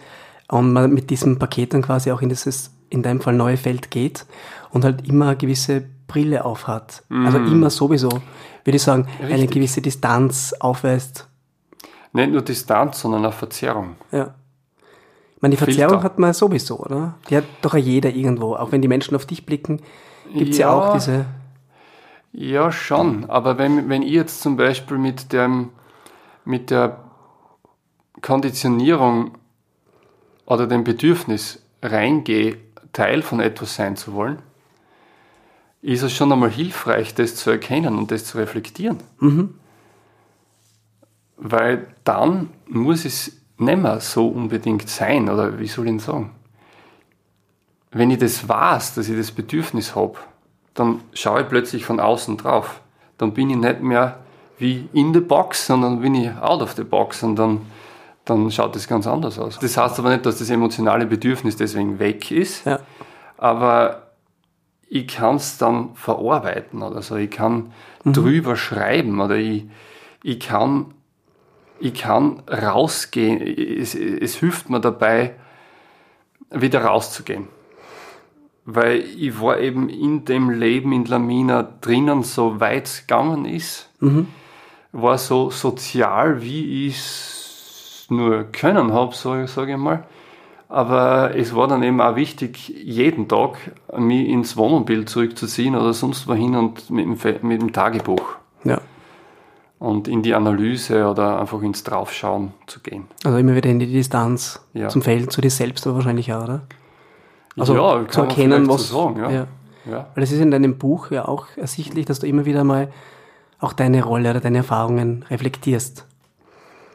Und man mit diesem Paket dann quasi auch in dieses, in deinem Fall neue Feld geht und halt immer eine gewisse Brille aufhat. Mhm. Also immer sowieso, würde ich sagen, Richtig. eine gewisse Distanz aufweist. Nicht nur Distanz, sondern auch Verzerrung. Ja. Ich meine, die Verzerrung Filter. hat man sowieso, oder? Die hat doch jeder irgendwo. Auch wenn die Menschen auf dich blicken, gibt es ja, ja, auch diese. Ja, schon. Aber wenn, wenn ich jetzt zum Beispiel mit, dem, mit der Konditionierung oder dem Bedürfnis reingehe, Teil von etwas sein zu wollen, ist es schon einmal hilfreich, das zu erkennen und das zu reflektieren. Mhm. Weil dann muss es nicht mehr so unbedingt sein, oder wie soll ich denn sagen? Wenn ich das weiß, dass ich das Bedürfnis habe, dann schaue ich plötzlich von außen drauf. Dann bin ich nicht mehr wie in the box, sondern bin ich out of the box und dann, dann schaut das ganz anders aus. Das heißt aber nicht, dass das emotionale Bedürfnis deswegen weg ist, ja. aber ich kann es dann verarbeiten oder so. Ich kann mhm. drüber schreiben oder ich, ich kann ich kann rausgehen. Es, es hilft mir dabei, wieder rauszugehen. Weil ich war eben in dem Leben in Lamina drinnen, so weit es gegangen ist, mhm. war so sozial, wie ich es nur können habe, sage sag ich mal. Aber es war dann eben auch wichtig, jeden Tag mich ins Wohnmobil zurückzuziehen oder sonst wohin und mit dem, mit dem Tagebuch. Ja und in die Analyse oder einfach ins Draufschauen zu gehen. Also immer wieder in die Distanz ja. zum Feld, zu dir selbst wahrscheinlich auch, oder? Also ja, zu erkennen, was. So sagen, ja. Ja. ja. Weil es ist in deinem Buch ja auch ersichtlich, dass du immer wieder mal auch deine Rolle oder deine Erfahrungen reflektierst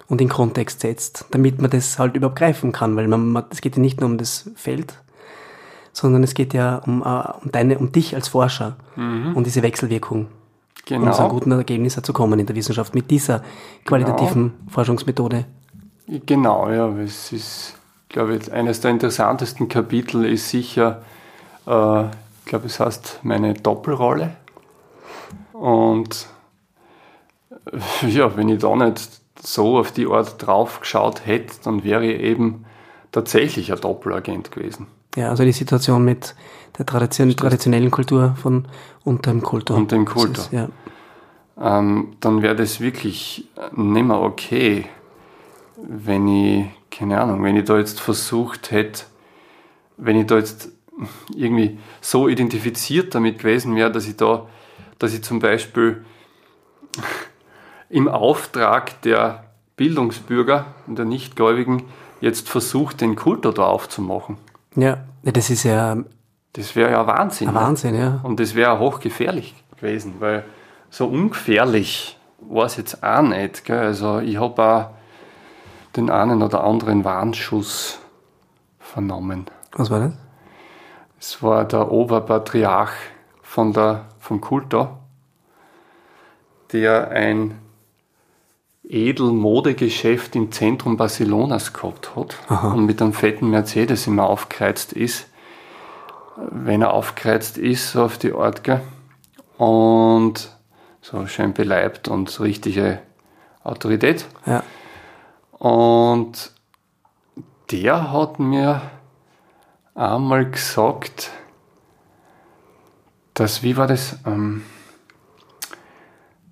und in Kontext setzt, damit man das halt überhaupt greifen kann, weil man, es geht ja nicht nur um das Feld, sondern es geht ja um, uh, um deine, um dich als Forscher mhm. und diese Wechselwirkung genau. um zu einem guten Ergebnis zu kommen in der Wissenschaft mit dieser qualitativen genau. Forschungsmethode. Genau, ja, es ist, glaube ich, eines der interessantesten Kapitel ist sicher, äh, ich glaube, es heißt meine Doppelrolle. Und [LAUGHS] ja, wenn ich da nicht so auf die Art drauf geschaut hätte, dann wäre ich eben tatsächlich ein Doppelagent gewesen. Ja, also die Situation mit der Tradition, traditionellen Kultur von unter dem Kultur. Unter dem Kultur. Ist, ja. ähm, dann wäre das wirklich nicht mehr okay, wenn ich, keine Ahnung, wenn ich da jetzt versucht hätte, wenn ich da jetzt irgendwie so identifiziert damit gewesen wäre, dass ich da, dass ich zum Beispiel im Auftrag der Bildungsbürger und der Nichtgläubigen jetzt versucht, den Kultur da aufzumachen. Ja, das ist ja. Das wäre ja Wahnsinn. Ein Wahnsinn, ja. Und das wäre hochgefährlich gewesen, weil so ungefährlich war es jetzt auch nicht. Gell? Also ich habe auch den einen oder anderen Warnschuss vernommen. Was war das? Es war der Oberpatriarch von der, vom Kultor, der ein Edelmodegeschäft im Zentrum Barcelonas gehabt hat Aha. und mit einem fetten Mercedes immer aufgereizt ist, wenn er aufgereizt ist, so auf die Art, gell? und so schön beleibt und richtige Autorität. Ja. Und der hat mir einmal gesagt, dass, wie war das? Ähm,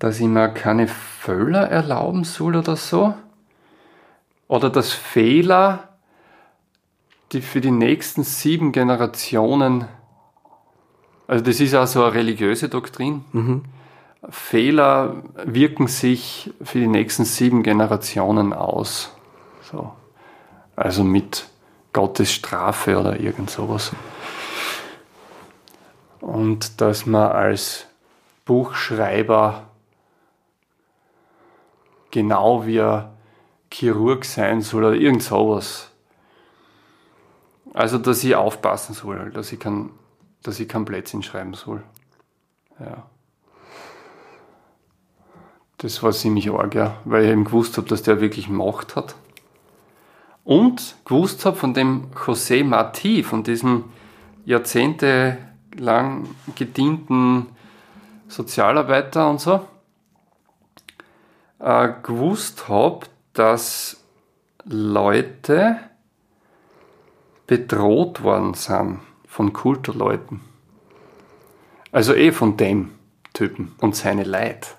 dass ich mir keine Fehler erlauben soll oder so. Oder dass Fehler, die für die nächsten sieben Generationen, also das ist auch so eine religiöse Doktrin, mhm. Fehler wirken sich für die nächsten sieben Generationen aus. So. Also mit Gottes Strafe oder irgend sowas. Und dass man als Buchschreiber genau wie ein Chirurg sein soll oder irgend sowas. Also, dass ich aufpassen soll, dass ich kein, dass ich kein Plätzchen schreiben soll. Ja. Das war ziemlich arg, ja, weil ich eben gewusst habe, dass der wirklich Macht hat. Und gewusst habe von dem José Martí, von diesem jahrzehntelang gedienten Sozialarbeiter und so, äh, gewusst habe, dass Leute bedroht worden sind von Kulturleuten. Also eh von dem Typen und seine Leid.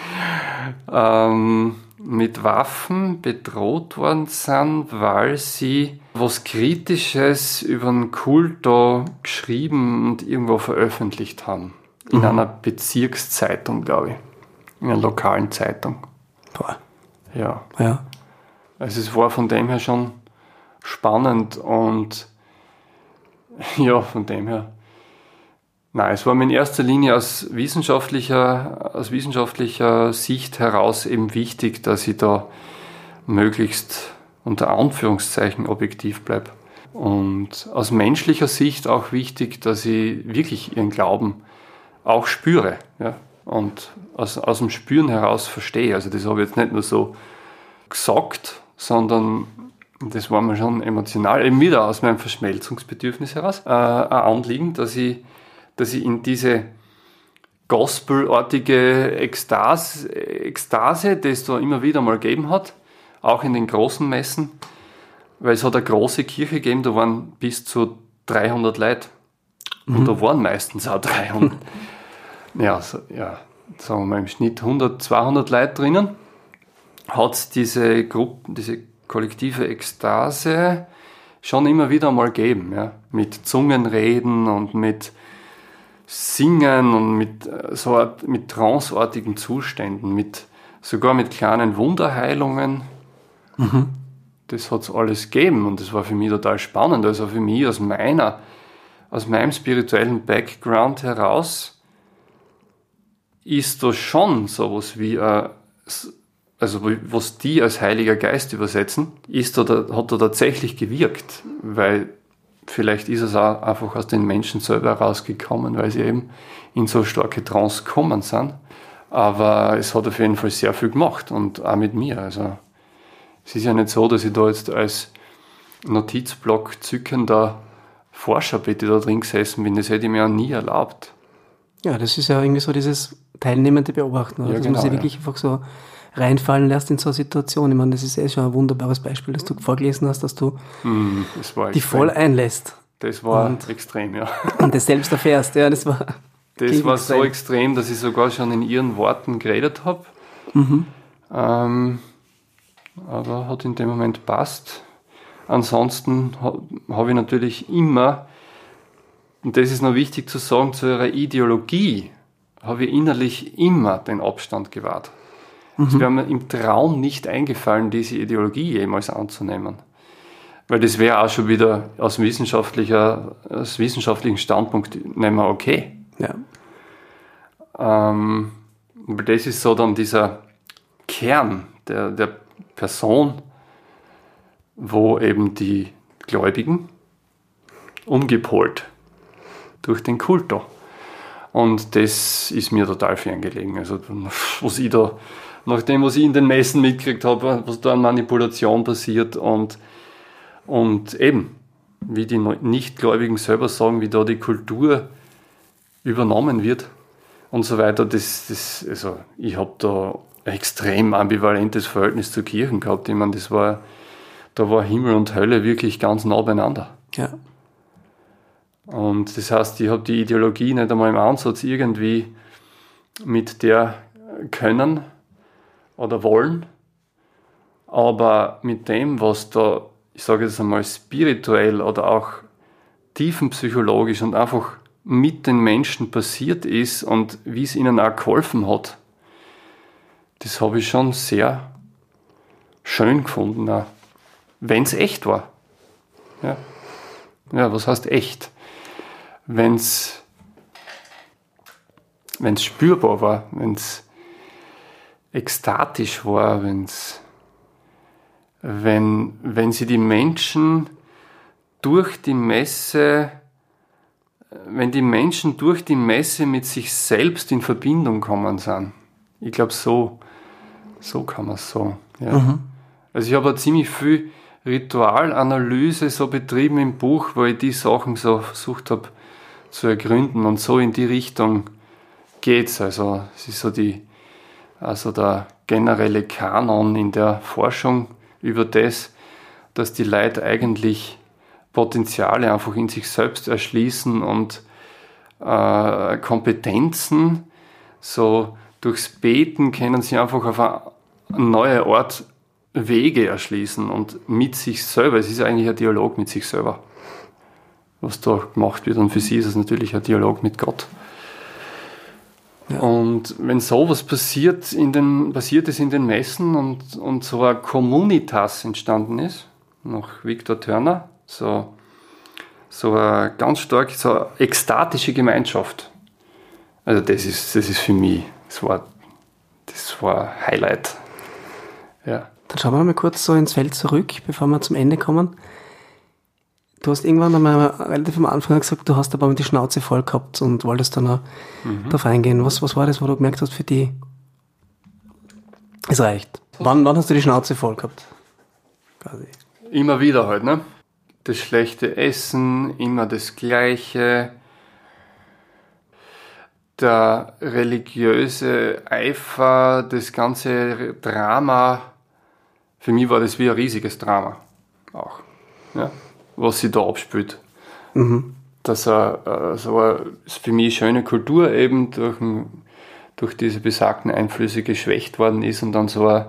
[LAUGHS] ähm, mit Waffen bedroht worden sind, weil sie was Kritisches über den Kulto geschrieben und irgendwo veröffentlicht haben. In mhm. einer Bezirkszeitung, glaube ich. In einer lokalen Zeitung. Boah. Ja. ja. Also es war von dem her schon spannend und [LAUGHS] ja, von dem her. Nein, es war mir in erster Linie aus wissenschaftlicher, aus wissenschaftlicher Sicht heraus eben wichtig, dass ich da möglichst unter Anführungszeichen objektiv bleibe. Und aus menschlicher Sicht auch wichtig, dass ich wirklich ihren Glauben auch spüre. Ja? Und aus, aus dem Spüren heraus verstehe. Also das habe ich jetzt nicht nur so gesagt, sondern das war mir schon emotional, eben wieder aus meinem Verschmelzungsbedürfnis heraus, äh, ein Anliegen, dass ich, dass ich in diese gospelartige Ekstase, Ekstase, die es da immer wieder mal gegeben hat, auch in den großen Messen, weil es hat eine große Kirche gegeben, da waren bis zu 300 Leute. Und mhm. da waren meistens auch 300. [LAUGHS] ja, so, ja, sagen wir mal im Schnitt 100, 200 Leute drinnen, hat es diese Gruppe, diese kollektive Ekstase schon immer wieder mal gegeben, ja, mit Zungenreden und mit Singen und mit äh, so mit tranceartigen Zuständen, mit sogar mit kleinen Wunderheilungen. Mhm. Das hat es alles gegeben und das war für mich total spannend. Also für mich aus meiner, aus meinem spirituellen Background heraus ist da schon sowas wie, äh, also was die als Heiliger Geist übersetzen, ist da, hat da tatsächlich gewirkt, weil vielleicht ist es auch einfach aus den Menschen selber rausgekommen, weil sie eben in so starke Trance gekommen sind. Aber es hat auf jeden Fall sehr viel gemacht und auch mit mir. Also es ist ja nicht so, dass ich da jetzt als Notizblock zückender Forscher bitte da drin gesessen bin. Das hätte ich mir auch nie erlaubt. Ja, das ist ja irgendwie so dieses teilnehmende Beobachten, ja, dass genau, man sich wirklich einfach so reinfallen lässt in so eine Situation. Ich meine, das ist eh schon ein wunderbares Beispiel, dass du vorgelesen hast, dass du mm, die voll einlässt. Das war und, extrem, ja. Und das selbst erfährst, ja, das war. [LAUGHS] Das war extrem. so extrem, dass ich sogar schon in ihren Worten geredet habe. Mhm. Ähm, aber hat in dem Moment passt. Ansonsten habe ich natürlich immer, und das ist noch wichtig zu sagen, zu ihrer Ideologie habe ich innerlich immer den Abstand gewahrt. Mhm. Es wäre mir im Traum nicht eingefallen, diese Ideologie jemals anzunehmen. Weil das wäre auch schon wieder aus, wissenschaftlicher, aus wissenschaftlichen Standpunkt nicht mehr okay. Ja. Ähm, das ist so dann dieser Kern der, der Person, wo eben die Gläubigen umgepolt durch den Kulto und das ist mir total ferngelegen. Also, was ich da, nach dem, was ich in den Messen mitgekriegt habe, was da an Manipulation passiert und, und eben, wie die Nichtgläubigen selber sagen, wie da die Kultur übernommen wird und so weiter, das, das also ich habe da ein extrem ambivalentes Verhältnis zur Kirchen gehabt. Ich meine, das war, da war Himmel und Hölle wirklich ganz nah beieinander. Ja. Und das heißt, ich habe die Ideologie nicht einmal im Ansatz irgendwie mit der können oder wollen, aber mit dem, was da, ich sage jetzt einmal, spirituell oder auch tiefenpsychologisch und einfach mit den Menschen passiert ist und wie es ihnen auch geholfen hat, das habe ich schon sehr schön gefunden, wenn es echt war. Ja. ja, was heißt echt? Wenn es spürbar war, wenn es ekstatisch war, wenn's, wenn, wenn sie die Menschen durch die Messe, wenn die Menschen durch die Messe mit sich selbst in Verbindung kommen sind. Ich glaube, so, so kann man es sagen. Ja. Mhm. Also ich habe ziemlich viel Ritualanalyse so betrieben im Buch, wo ich die Sachen so versucht habe zu ergründen und so in die Richtung geht's. Also es ist so die, also der generelle Kanon in der Forschung über das, dass die Leute eigentlich Potenziale einfach in sich selbst erschließen und äh, Kompetenzen, so durchs Beten können sie einfach auf eine neue Art Wege erschließen und mit sich selber. Es ist eigentlich ein Dialog mit sich selber, was da gemacht wird. Und für sie ist es natürlich ein Dialog mit Gott. Ja. Und wenn sowas passiert, in den, passiert ist in den Messen und, und so ein Communitas entstanden ist, nach Victor Turner, so, so eine ganz stark, so eine ekstatische Gemeinschaft. Also das ist, das ist für mich, das war, das war ein Highlight. Ja. Dann schauen wir mal kurz so ins Feld zurück, bevor wir zum Ende kommen. Du hast irgendwann einmal relativ am Anfang gesagt, du hast aber die Schnauze voll gehabt und wolltest dann auch mhm. darauf eingehen. Was, was war das, wo du gemerkt hast, für die, es reicht? Wann, wann hast du die Schnauze voll gehabt? Quasi. Immer wieder halt, ne? Das schlechte Essen, immer das Gleiche. Der religiöse Eifer, das ganze Drama. Für mich war das wie ein riesiges Drama. Auch. Ja was sie da abspielt. Mhm. Dass er äh, so eine für mich schöne Kultur eben durch, durch diese besagten Einflüsse geschwächt worden ist und dann so ein,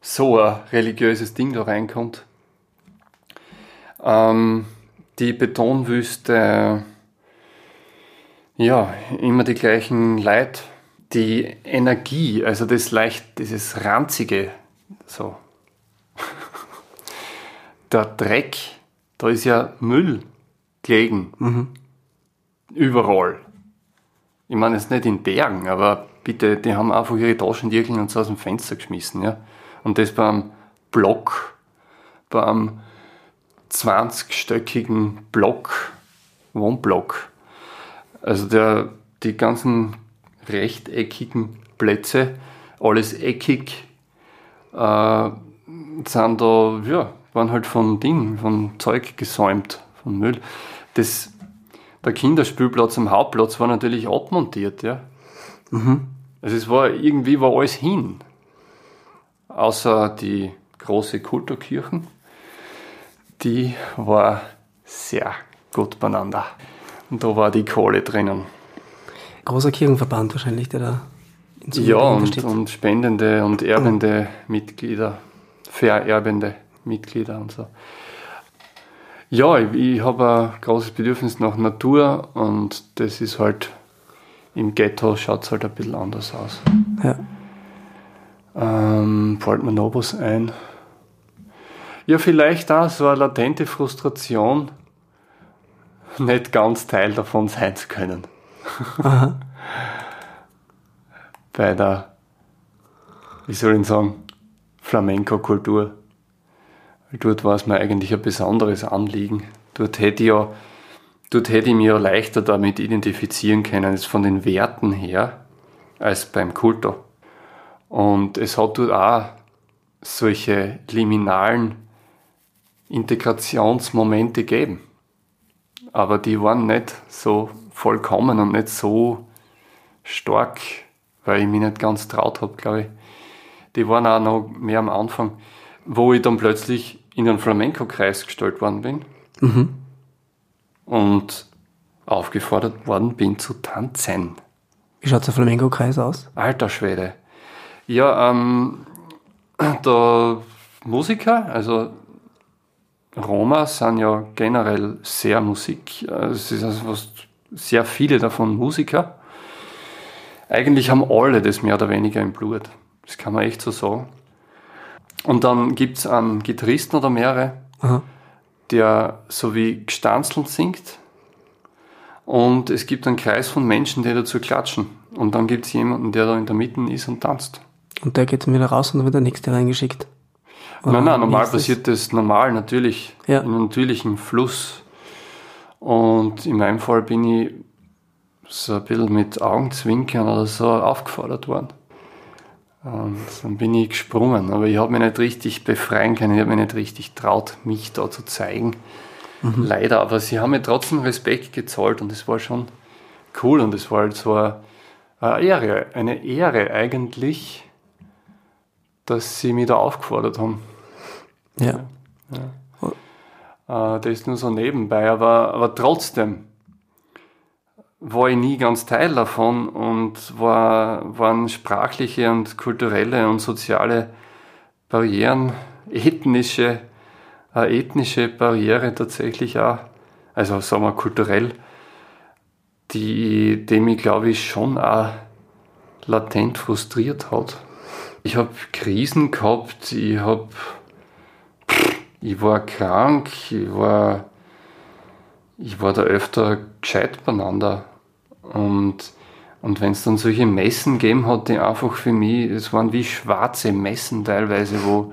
so ein religiöses Ding da reinkommt. Ähm, die Betonwüste, ja, immer die gleichen Leid, die Energie, also das leicht, dieses ranzige, so. [LAUGHS] Der Dreck, da ist ja Müll gelegen. Mhm. Überall. Ich meine jetzt nicht in Bergen, aber bitte, die haben einfach ihre Taschentierchen und so aus dem Fenster geschmissen. Ja? Und das beim Block, beim 20-stöckigen Block, Wohnblock. Also der, die ganzen rechteckigen Plätze, alles eckig, äh, sind da, ja, waren halt von Ding, von Zeug gesäumt, von Müll. Das, der Kinderspielplatz am Hauptplatz war natürlich abmontiert, ja. Mhm. Also es war, irgendwie war alles hin. Außer die große Kulturkirchen. Die war sehr gut beieinander. Und da war die Kohle drinnen. Großer Kirchenverband wahrscheinlich, der da in Ja, und, und spendende und erbende. Mitglieder, vererbende. Mitglieder und so. Ja, ich, ich habe ein großes Bedürfnis nach Natur und das ist halt im Ghetto schaut es halt ein bisschen anders aus. Ja. Ähm, fällt mir noch was ein? Ja, vielleicht auch so eine latente Frustration, nicht ganz Teil davon sein zu können. Aha. Bei der, wie soll ich sagen, Flamenco-Kultur. Dort war es mir eigentlich ein besonderes Anliegen. Dort hätte ich, ja, dort hätte ich mich ja leichter damit identifizieren können, jetzt von den Werten her, als beim Kulto. Und es hat dort auch solche liminalen Integrationsmomente gegeben. Aber die waren nicht so vollkommen und nicht so stark, weil ich mich nicht ganz traut habe, glaube ich. Die waren auch noch mehr am Anfang, wo ich dann plötzlich in einen Flamenco-Kreis gestellt worden bin mhm. und aufgefordert worden bin zu tanzen. Wie schaut der Flamenco-Kreis aus? Alter Schwede. Ja, ähm, der Musiker, also Roma sind ja generell sehr Musik. Es ist also fast sehr viele davon Musiker. Eigentlich haben alle das mehr oder weniger im Blut. Das kann man echt so sagen. Und dann gibt es einen Gitarristen oder mehrere, Aha. der so wie gestanzelt singt. Und es gibt einen Kreis von Menschen, die dazu klatschen. Und dann gibt es jemanden, der da in der Mitte ist und tanzt. Und der geht dann wieder raus und dann wird der nächste reingeschickt. Oder nein, nein, normal passiert das normal, natürlich, ja. in einem natürlichen Fluss. Und in meinem Fall bin ich so ein bisschen mit Augenzwinkern oder so aufgefordert worden. Und dann bin ich gesprungen, aber ich habe mich nicht richtig befreien können, ich habe mich nicht richtig traut, mich da zu zeigen. Mhm. Leider, aber sie haben mir trotzdem Respekt gezollt und es war schon cool und es war halt so eine, Ehre, eine Ehre eigentlich, dass sie mich da aufgefordert haben. Ja. ja. Äh, das ist nur so nebenbei, aber, aber trotzdem war ich nie ganz Teil davon und war, waren sprachliche und kulturelle und soziale Barrieren, ethnische, äh, ethnische Barriere tatsächlich auch, also sagen wir kulturell, die, die mich glaube ich schon auch latent frustriert hat. Ich habe Krisen gehabt, ich habe ich war krank, ich war, ich war da öfter gescheit beieinander. Und, und wenn es dann solche Messen gegeben hat, die einfach für mich, es waren wie schwarze Messen teilweise, wo,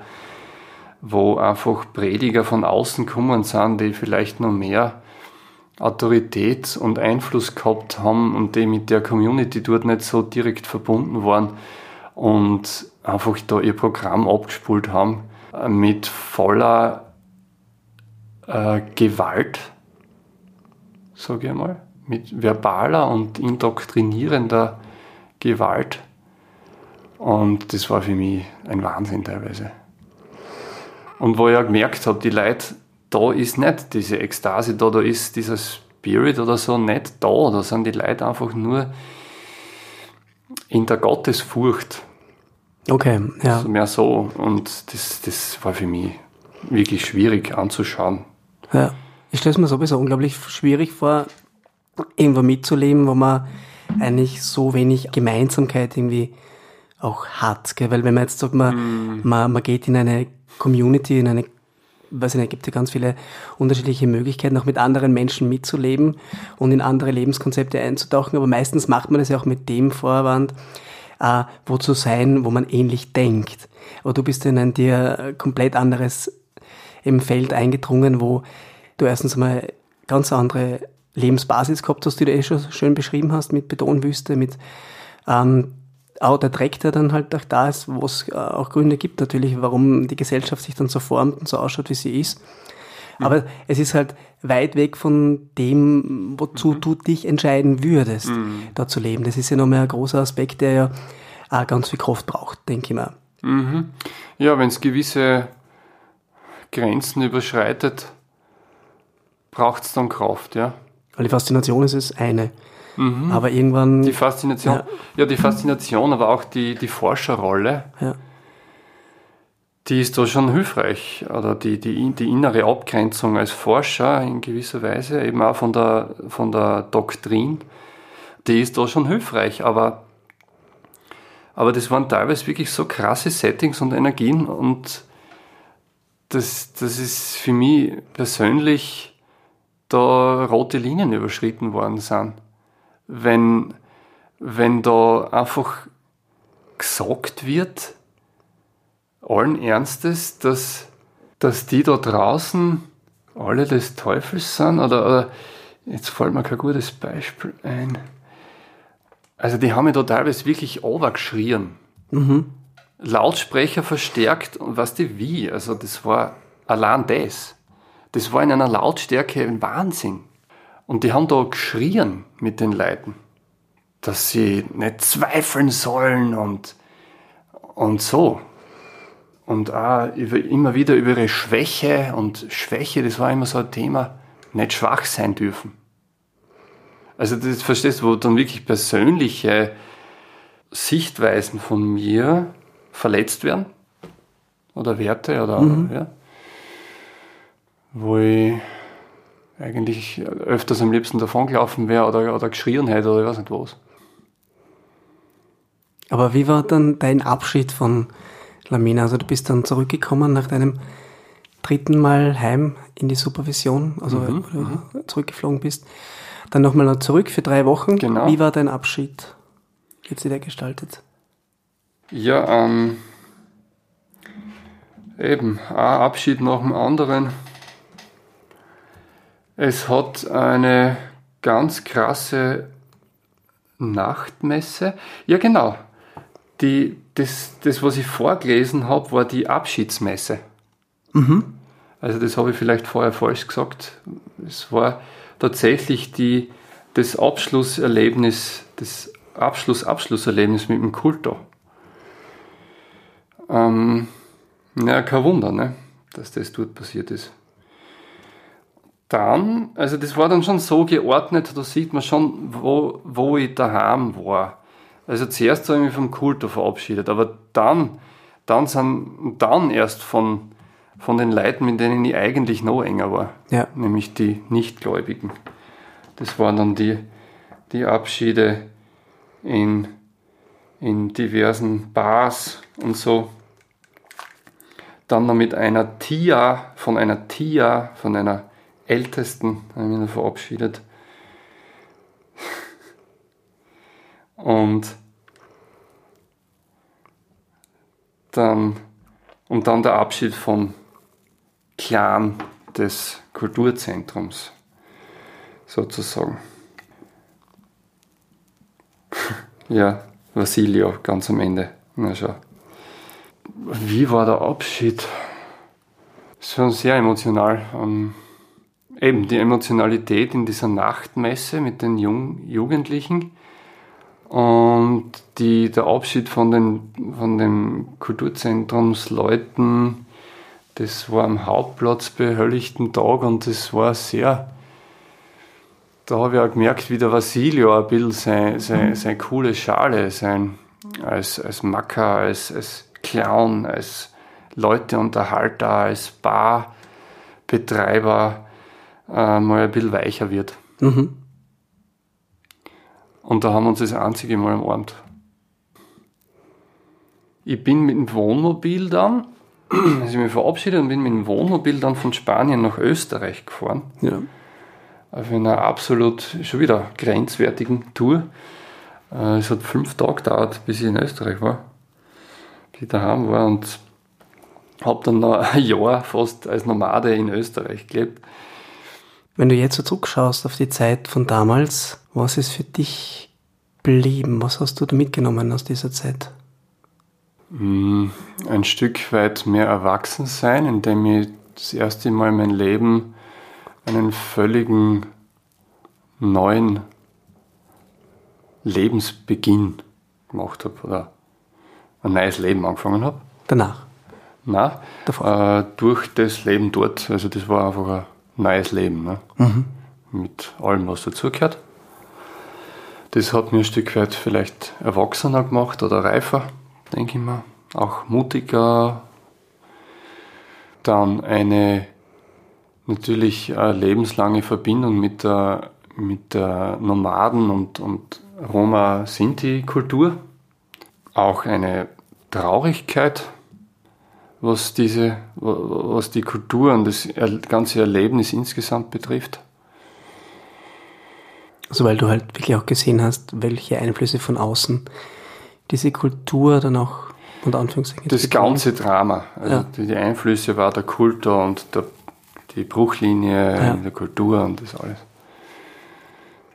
wo einfach Prediger von außen gekommen sind, die vielleicht noch mehr Autorität und Einfluss gehabt haben und die mit der Community dort nicht so direkt verbunden waren und einfach da ihr Programm abgespult haben mit voller äh, Gewalt, sage ich mal, mit verbaler und indoktrinierender Gewalt. Und das war für mich ein Wahnsinn teilweise. Und wo ich auch gemerkt habe, die Leute, da ist nicht diese Ekstase da, da ist dieser Spirit oder so nicht da. Da sind die Leute einfach nur in der Gottesfurcht Okay, ja. Also mehr so. Und das, das war für mich wirklich schwierig anzuschauen. Ja. Ich stelle es mir sowieso unglaublich schwierig vor, irgendwo mitzuleben, wo man eigentlich so wenig Gemeinsamkeit irgendwie auch hat. Gell? Weil wenn man jetzt sagt, man, mm. man, man geht in eine Community, in eine, weiß ich nicht, gibt ja ganz viele unterschiedliche Möglichkeiten, auch mit anderen Menschen mitzuleben und in andere Lebenskonzepte einzutauchen, aber meistens macht man das ja auch mit dem Vorwand, äh, wo zu sein, wo man ähnlich denkt. Aber du bist in ein dir komplett anderes im Feld eingedrungen, wo du erstens mal ganz andere Lebensbasis gehabt hast, die du eh schon schön beschrieben hast, mit Betonwüste, mit ähm, auch der Dreck, der dann halt auch da ist, wo es äh, auch Gründe gibt natürlich, warum die Gesellschaft sich dann so formt und so ausschaut, wie sie ist. Aber es ist halt weit weg von dem, wozu mhm. du dich entscheiden würdest, mhm. da zu leben. Das ist ja nochmal ein großer Aspekt, der ja auch ganz viel Kraft braucht, denke ich mal. Mhm. Ja, wenn es gewisse Grenzen überschreitet, braucht es dann Kraft, ja. Weil die Faszination ist es eine. Mhm. Aber irgendwann. Die Faszination, ja. ja. die Faszination, aber auch die, die Forscherrolle. Ja die ist da schon hilfreich. Oder die, die, die innere Abgrenzung als Forscher in gewisser Weise, eben auch von der, von der Doktrin, die ist da schon hilfreich. Aber, aber das waren teilweise wirklich so krasse Settings und Energien und das, das ist für mich persönlich da rote Linien überschritten worden sind. Wenn, wenn da einfach gesagt wird, allen Ernstes, dass, dass die da draußen alle des Teufels sind? Oder, oder jetzt fällt mir kein gutes Beispiel ein. Also die haben mich da teilweise wirklich overgeschrien. Mhm. Lautsprecher verstärkt und weißt du wie? Also das war allein das. Das war in einer Lautstärke ein Wahnsinn. Und die haben da geschrien mit den Leuten, dass sie nicht zweifeln sollen und, und so und auch über, immer wieder über ihre Schwäche und Schwäche, das war immer so ein Thema, nicht schwach sein dürfen. Also das verstehst du, wo dann wirklich persönliche Sichtweisen von mir verletzt werden oder Werte oder mhm. ja, wo ich eigentlich öfters am liebsten davongelaufen wäre oder, oder geschrien hätte oder ich weiß nicht was. Aber wie war dann dein Abschied von Lamina? Also du bist dann zurückgekommen nach deinem dritten Mal heim in die Supervision, also mhm, du mhm. zurückgeflogen bist. Dann nochmal noch zurück für drei Wochen. Genau. Wie war dein Abschied? Wie hat sich der gestaltet? Ja, ähm, eben, ein Abschied nach dem anderen. Es hat eine ganz krasse Nachtmesse. Ja, genau. Die, das, das, was ich vorgelesen habe, war die Abschiedsmesse. Mhm. Also das habe ich vielleicht vorher falsch gesagt. Es war tatsächlich die, das Abschlusserlebnis, das Abschluss-Abschlusserlebnis mit dem Kultor. Ähm, ja, kein Wunder, ne, dass das dort passiert ist. Dann, also das war dann schon so geordnet, da sieht man schon, wo, wo ich daheim war. Also zuerst habe ich mich vom Kultor verabschiedet, aber dann, dann sind, dann erst von, von den Leuten, mit denen ich eigentlich noch enger war. Ja. Nämlich die Nichtgläubigen. Das waren dann die, die Abschiede in, in diversen Bars und so. Dann noch mit einer Tia, von einer Tia, von einer Ältesten, habe ich mich verabschiedet. Und dann, und dann der Abschied vom Clan des Kulturzentrums sozusagen. [LAUGHS] ja, Vasilio ganz am Ende. Na schau. Wie war der Abschied? Schon sehr emotional. Ähm, eben die Emotionalität in dieser Nachtmesse mit den Jung Jugendlichen und die, der Abschied von den, von den Kulturzentrumsleuten, das war am Hauptplatz bei helllichten Tag und das war sehr da habe ich auch gemerkt, wie der Vasilio ein bisschen sein, sein, mhm. seine coole Schale, sein, als, als Macker, als, als Clown, als Leuteunterhalter, als Barbetreiber äh, mal ein bisschen weicher wird. Mhm. Und da haben wir uns das einzige Mal umarmt. Ich bin mit dem Wohnmobil dann, [CLEARS THROAT] also ich mich verabschiedet und bin mit dem Wohnmobil dann von Spanien nach Österreich gefahren. Ja auf einer absolut schon wieder grenzwertigen Tour. Äh, es hat fünf Tage gedauert, bis ich in Österreich war, bis ich daheim war und habe dann noch ein Jahr fast als Nomade in Österreich gelebt. Wenn du jetzt so zurückschaust auf die Zeit von damals, was ist für dich geblieben? Was hast du da mitgenommen aus dieser Zeit? Mm, ein Stück weit mehr erwachsen sein, indem ich das erste Mal mein Leben einen völligen neuen Lebensbeginn gemacht habe oder ein neues Leben angefangen habe. Danach? Nein, äh, durch das Leben dort. Also das war einfach ein neues Leben. Ne? Mhm. Mit allem, was dazugehört. Das hat mir ein Stück weit vielleicht erwachsener gemacht oder reifer, denke ich mal. Auch mutiger. Dann eine natürlich eine lebenslange Verbindung mit der, mit der Nomaden- und, und Roma-Sinti-Kultur. Auch eine Traurigkeit, was, diese, was die Kultur und das ganze Erlebnis insgesamt betrifft. Also weil du halt wirklich auch gesehen hast, welche Einflüsse von außen diese Kultur dann auch unter Anführungszeichen. Das ganze Drama, also ja. die, Einflüsse war der Kultur und der die Bruchlinie ja. in der Kultur und das alles.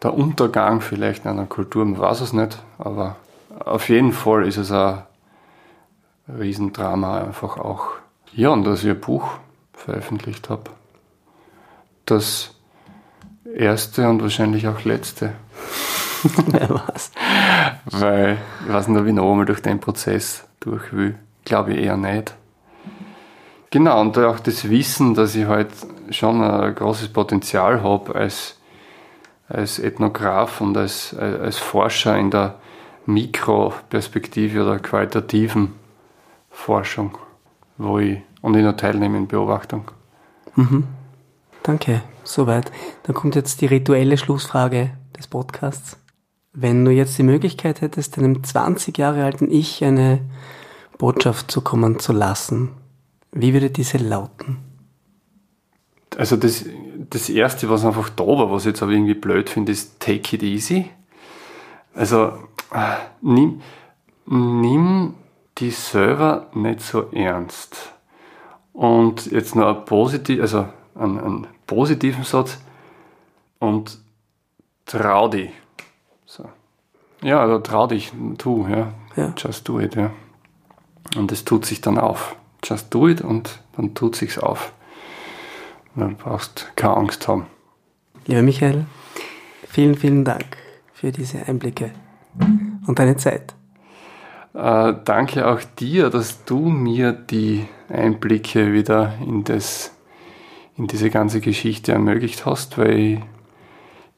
Der Untergang vielleicht einer Kultur, man weiß es nicht, aber auf jeden Fall ist es ein Riesendrama einfach auch. Ja, und dass ich ein Buch veröffentlicht habe. Das erste und wahrscheinlich auch letzte. [LAUGHS] Wer was? Weil ich weiß nicht, ob ich noch einmal durch den Prozess durch will. Glaube ich eher nicht. Genau, und auch das Wissen, dass ich halt schon ein großes Potenzial habe als, als Ethnograph und als, als Forscher in der Mikroperspektive oder qualitativen Forschung, wo ich und in der Teilnehme in Beobachtung. Mhm. Danke, soweit. Dann kommt jetzt die rituelle Schlussfrage des Podcasts. Wenn du jetzt die Möglichkeit hättest, einem 20 Jahre alten Ich eine Botschaft zukommen zu lassen, wie würde diese lauten? Also das, das Erste, was einfach da war, was ich jetzt aber irgendwie blöd finde, ist Take it easy. Also äh, nimm, nimm die selber nicht so ernst. Und jetzt noch ein positiv, also einen, einen positiven Satz und trau dich. So. Ja, also trau dich, tu, ja. ja. Just do it, ja. Und es tut sich dann auf. Just do it und dann tut sich's auf. Dann brauchst keine Angst haben. Lieber Michael, vielen, vielen Dank für diese Einblicke und deine Zeit. Äh, danke auch dir, dass du mir die Einblicke wieder in, das, in diese ganze Geschichte ermöglicht hast, weil ich,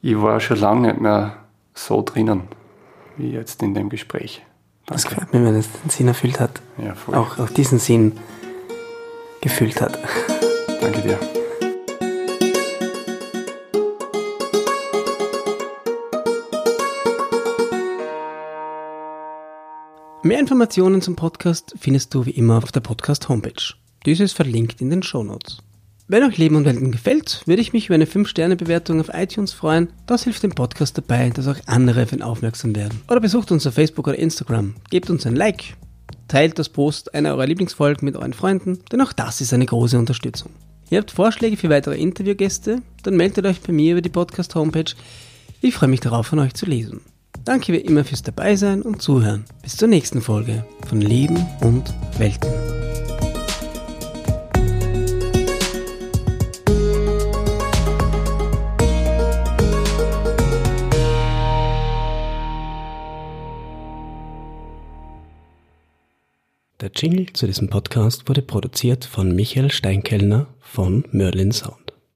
ich war schon lange nicht mehr so drinnen wie jetzt in dem Gespräch. Danke. Das freut mich, wenn es den Sinn erfüllt hat. Ja. Auch, auch diesen Sinn gefüllt hat. Danke dir. Mehr Informationen zum Podcast findest du wie immer auf der Podcast-Homepage. Diese ist verlinkt in den Shownotes. Wenn euch Leben und Welten gefällt, würde ich mich über eine 5-Sterne-Bewertung auf iTunes freuen. Das hilft dem Podcast dabei, dass auch andere auf ihn aufmerksam werden. Oder besucht uns auf Facebook oder Instagram, gebt uns ein Like, teilt das Post einer eurer Lieblingsfolgen mit euren Freunden, denn auch das ist eine große Unterstützung. Ihr habt Vorschläge für weitere Interviewgäste, dann meldet euch bei mir über die Podcast-Homepage. Ich freue mich darauf, von euch zu lesen. Danke wie immer fürs Dabeisein und Zuhören. Bis zur nächsten Folge von Leben und Welten. Der Jingle zu diesem Podcast wurde produziert von Michael Steinkellner von Merlin Sound.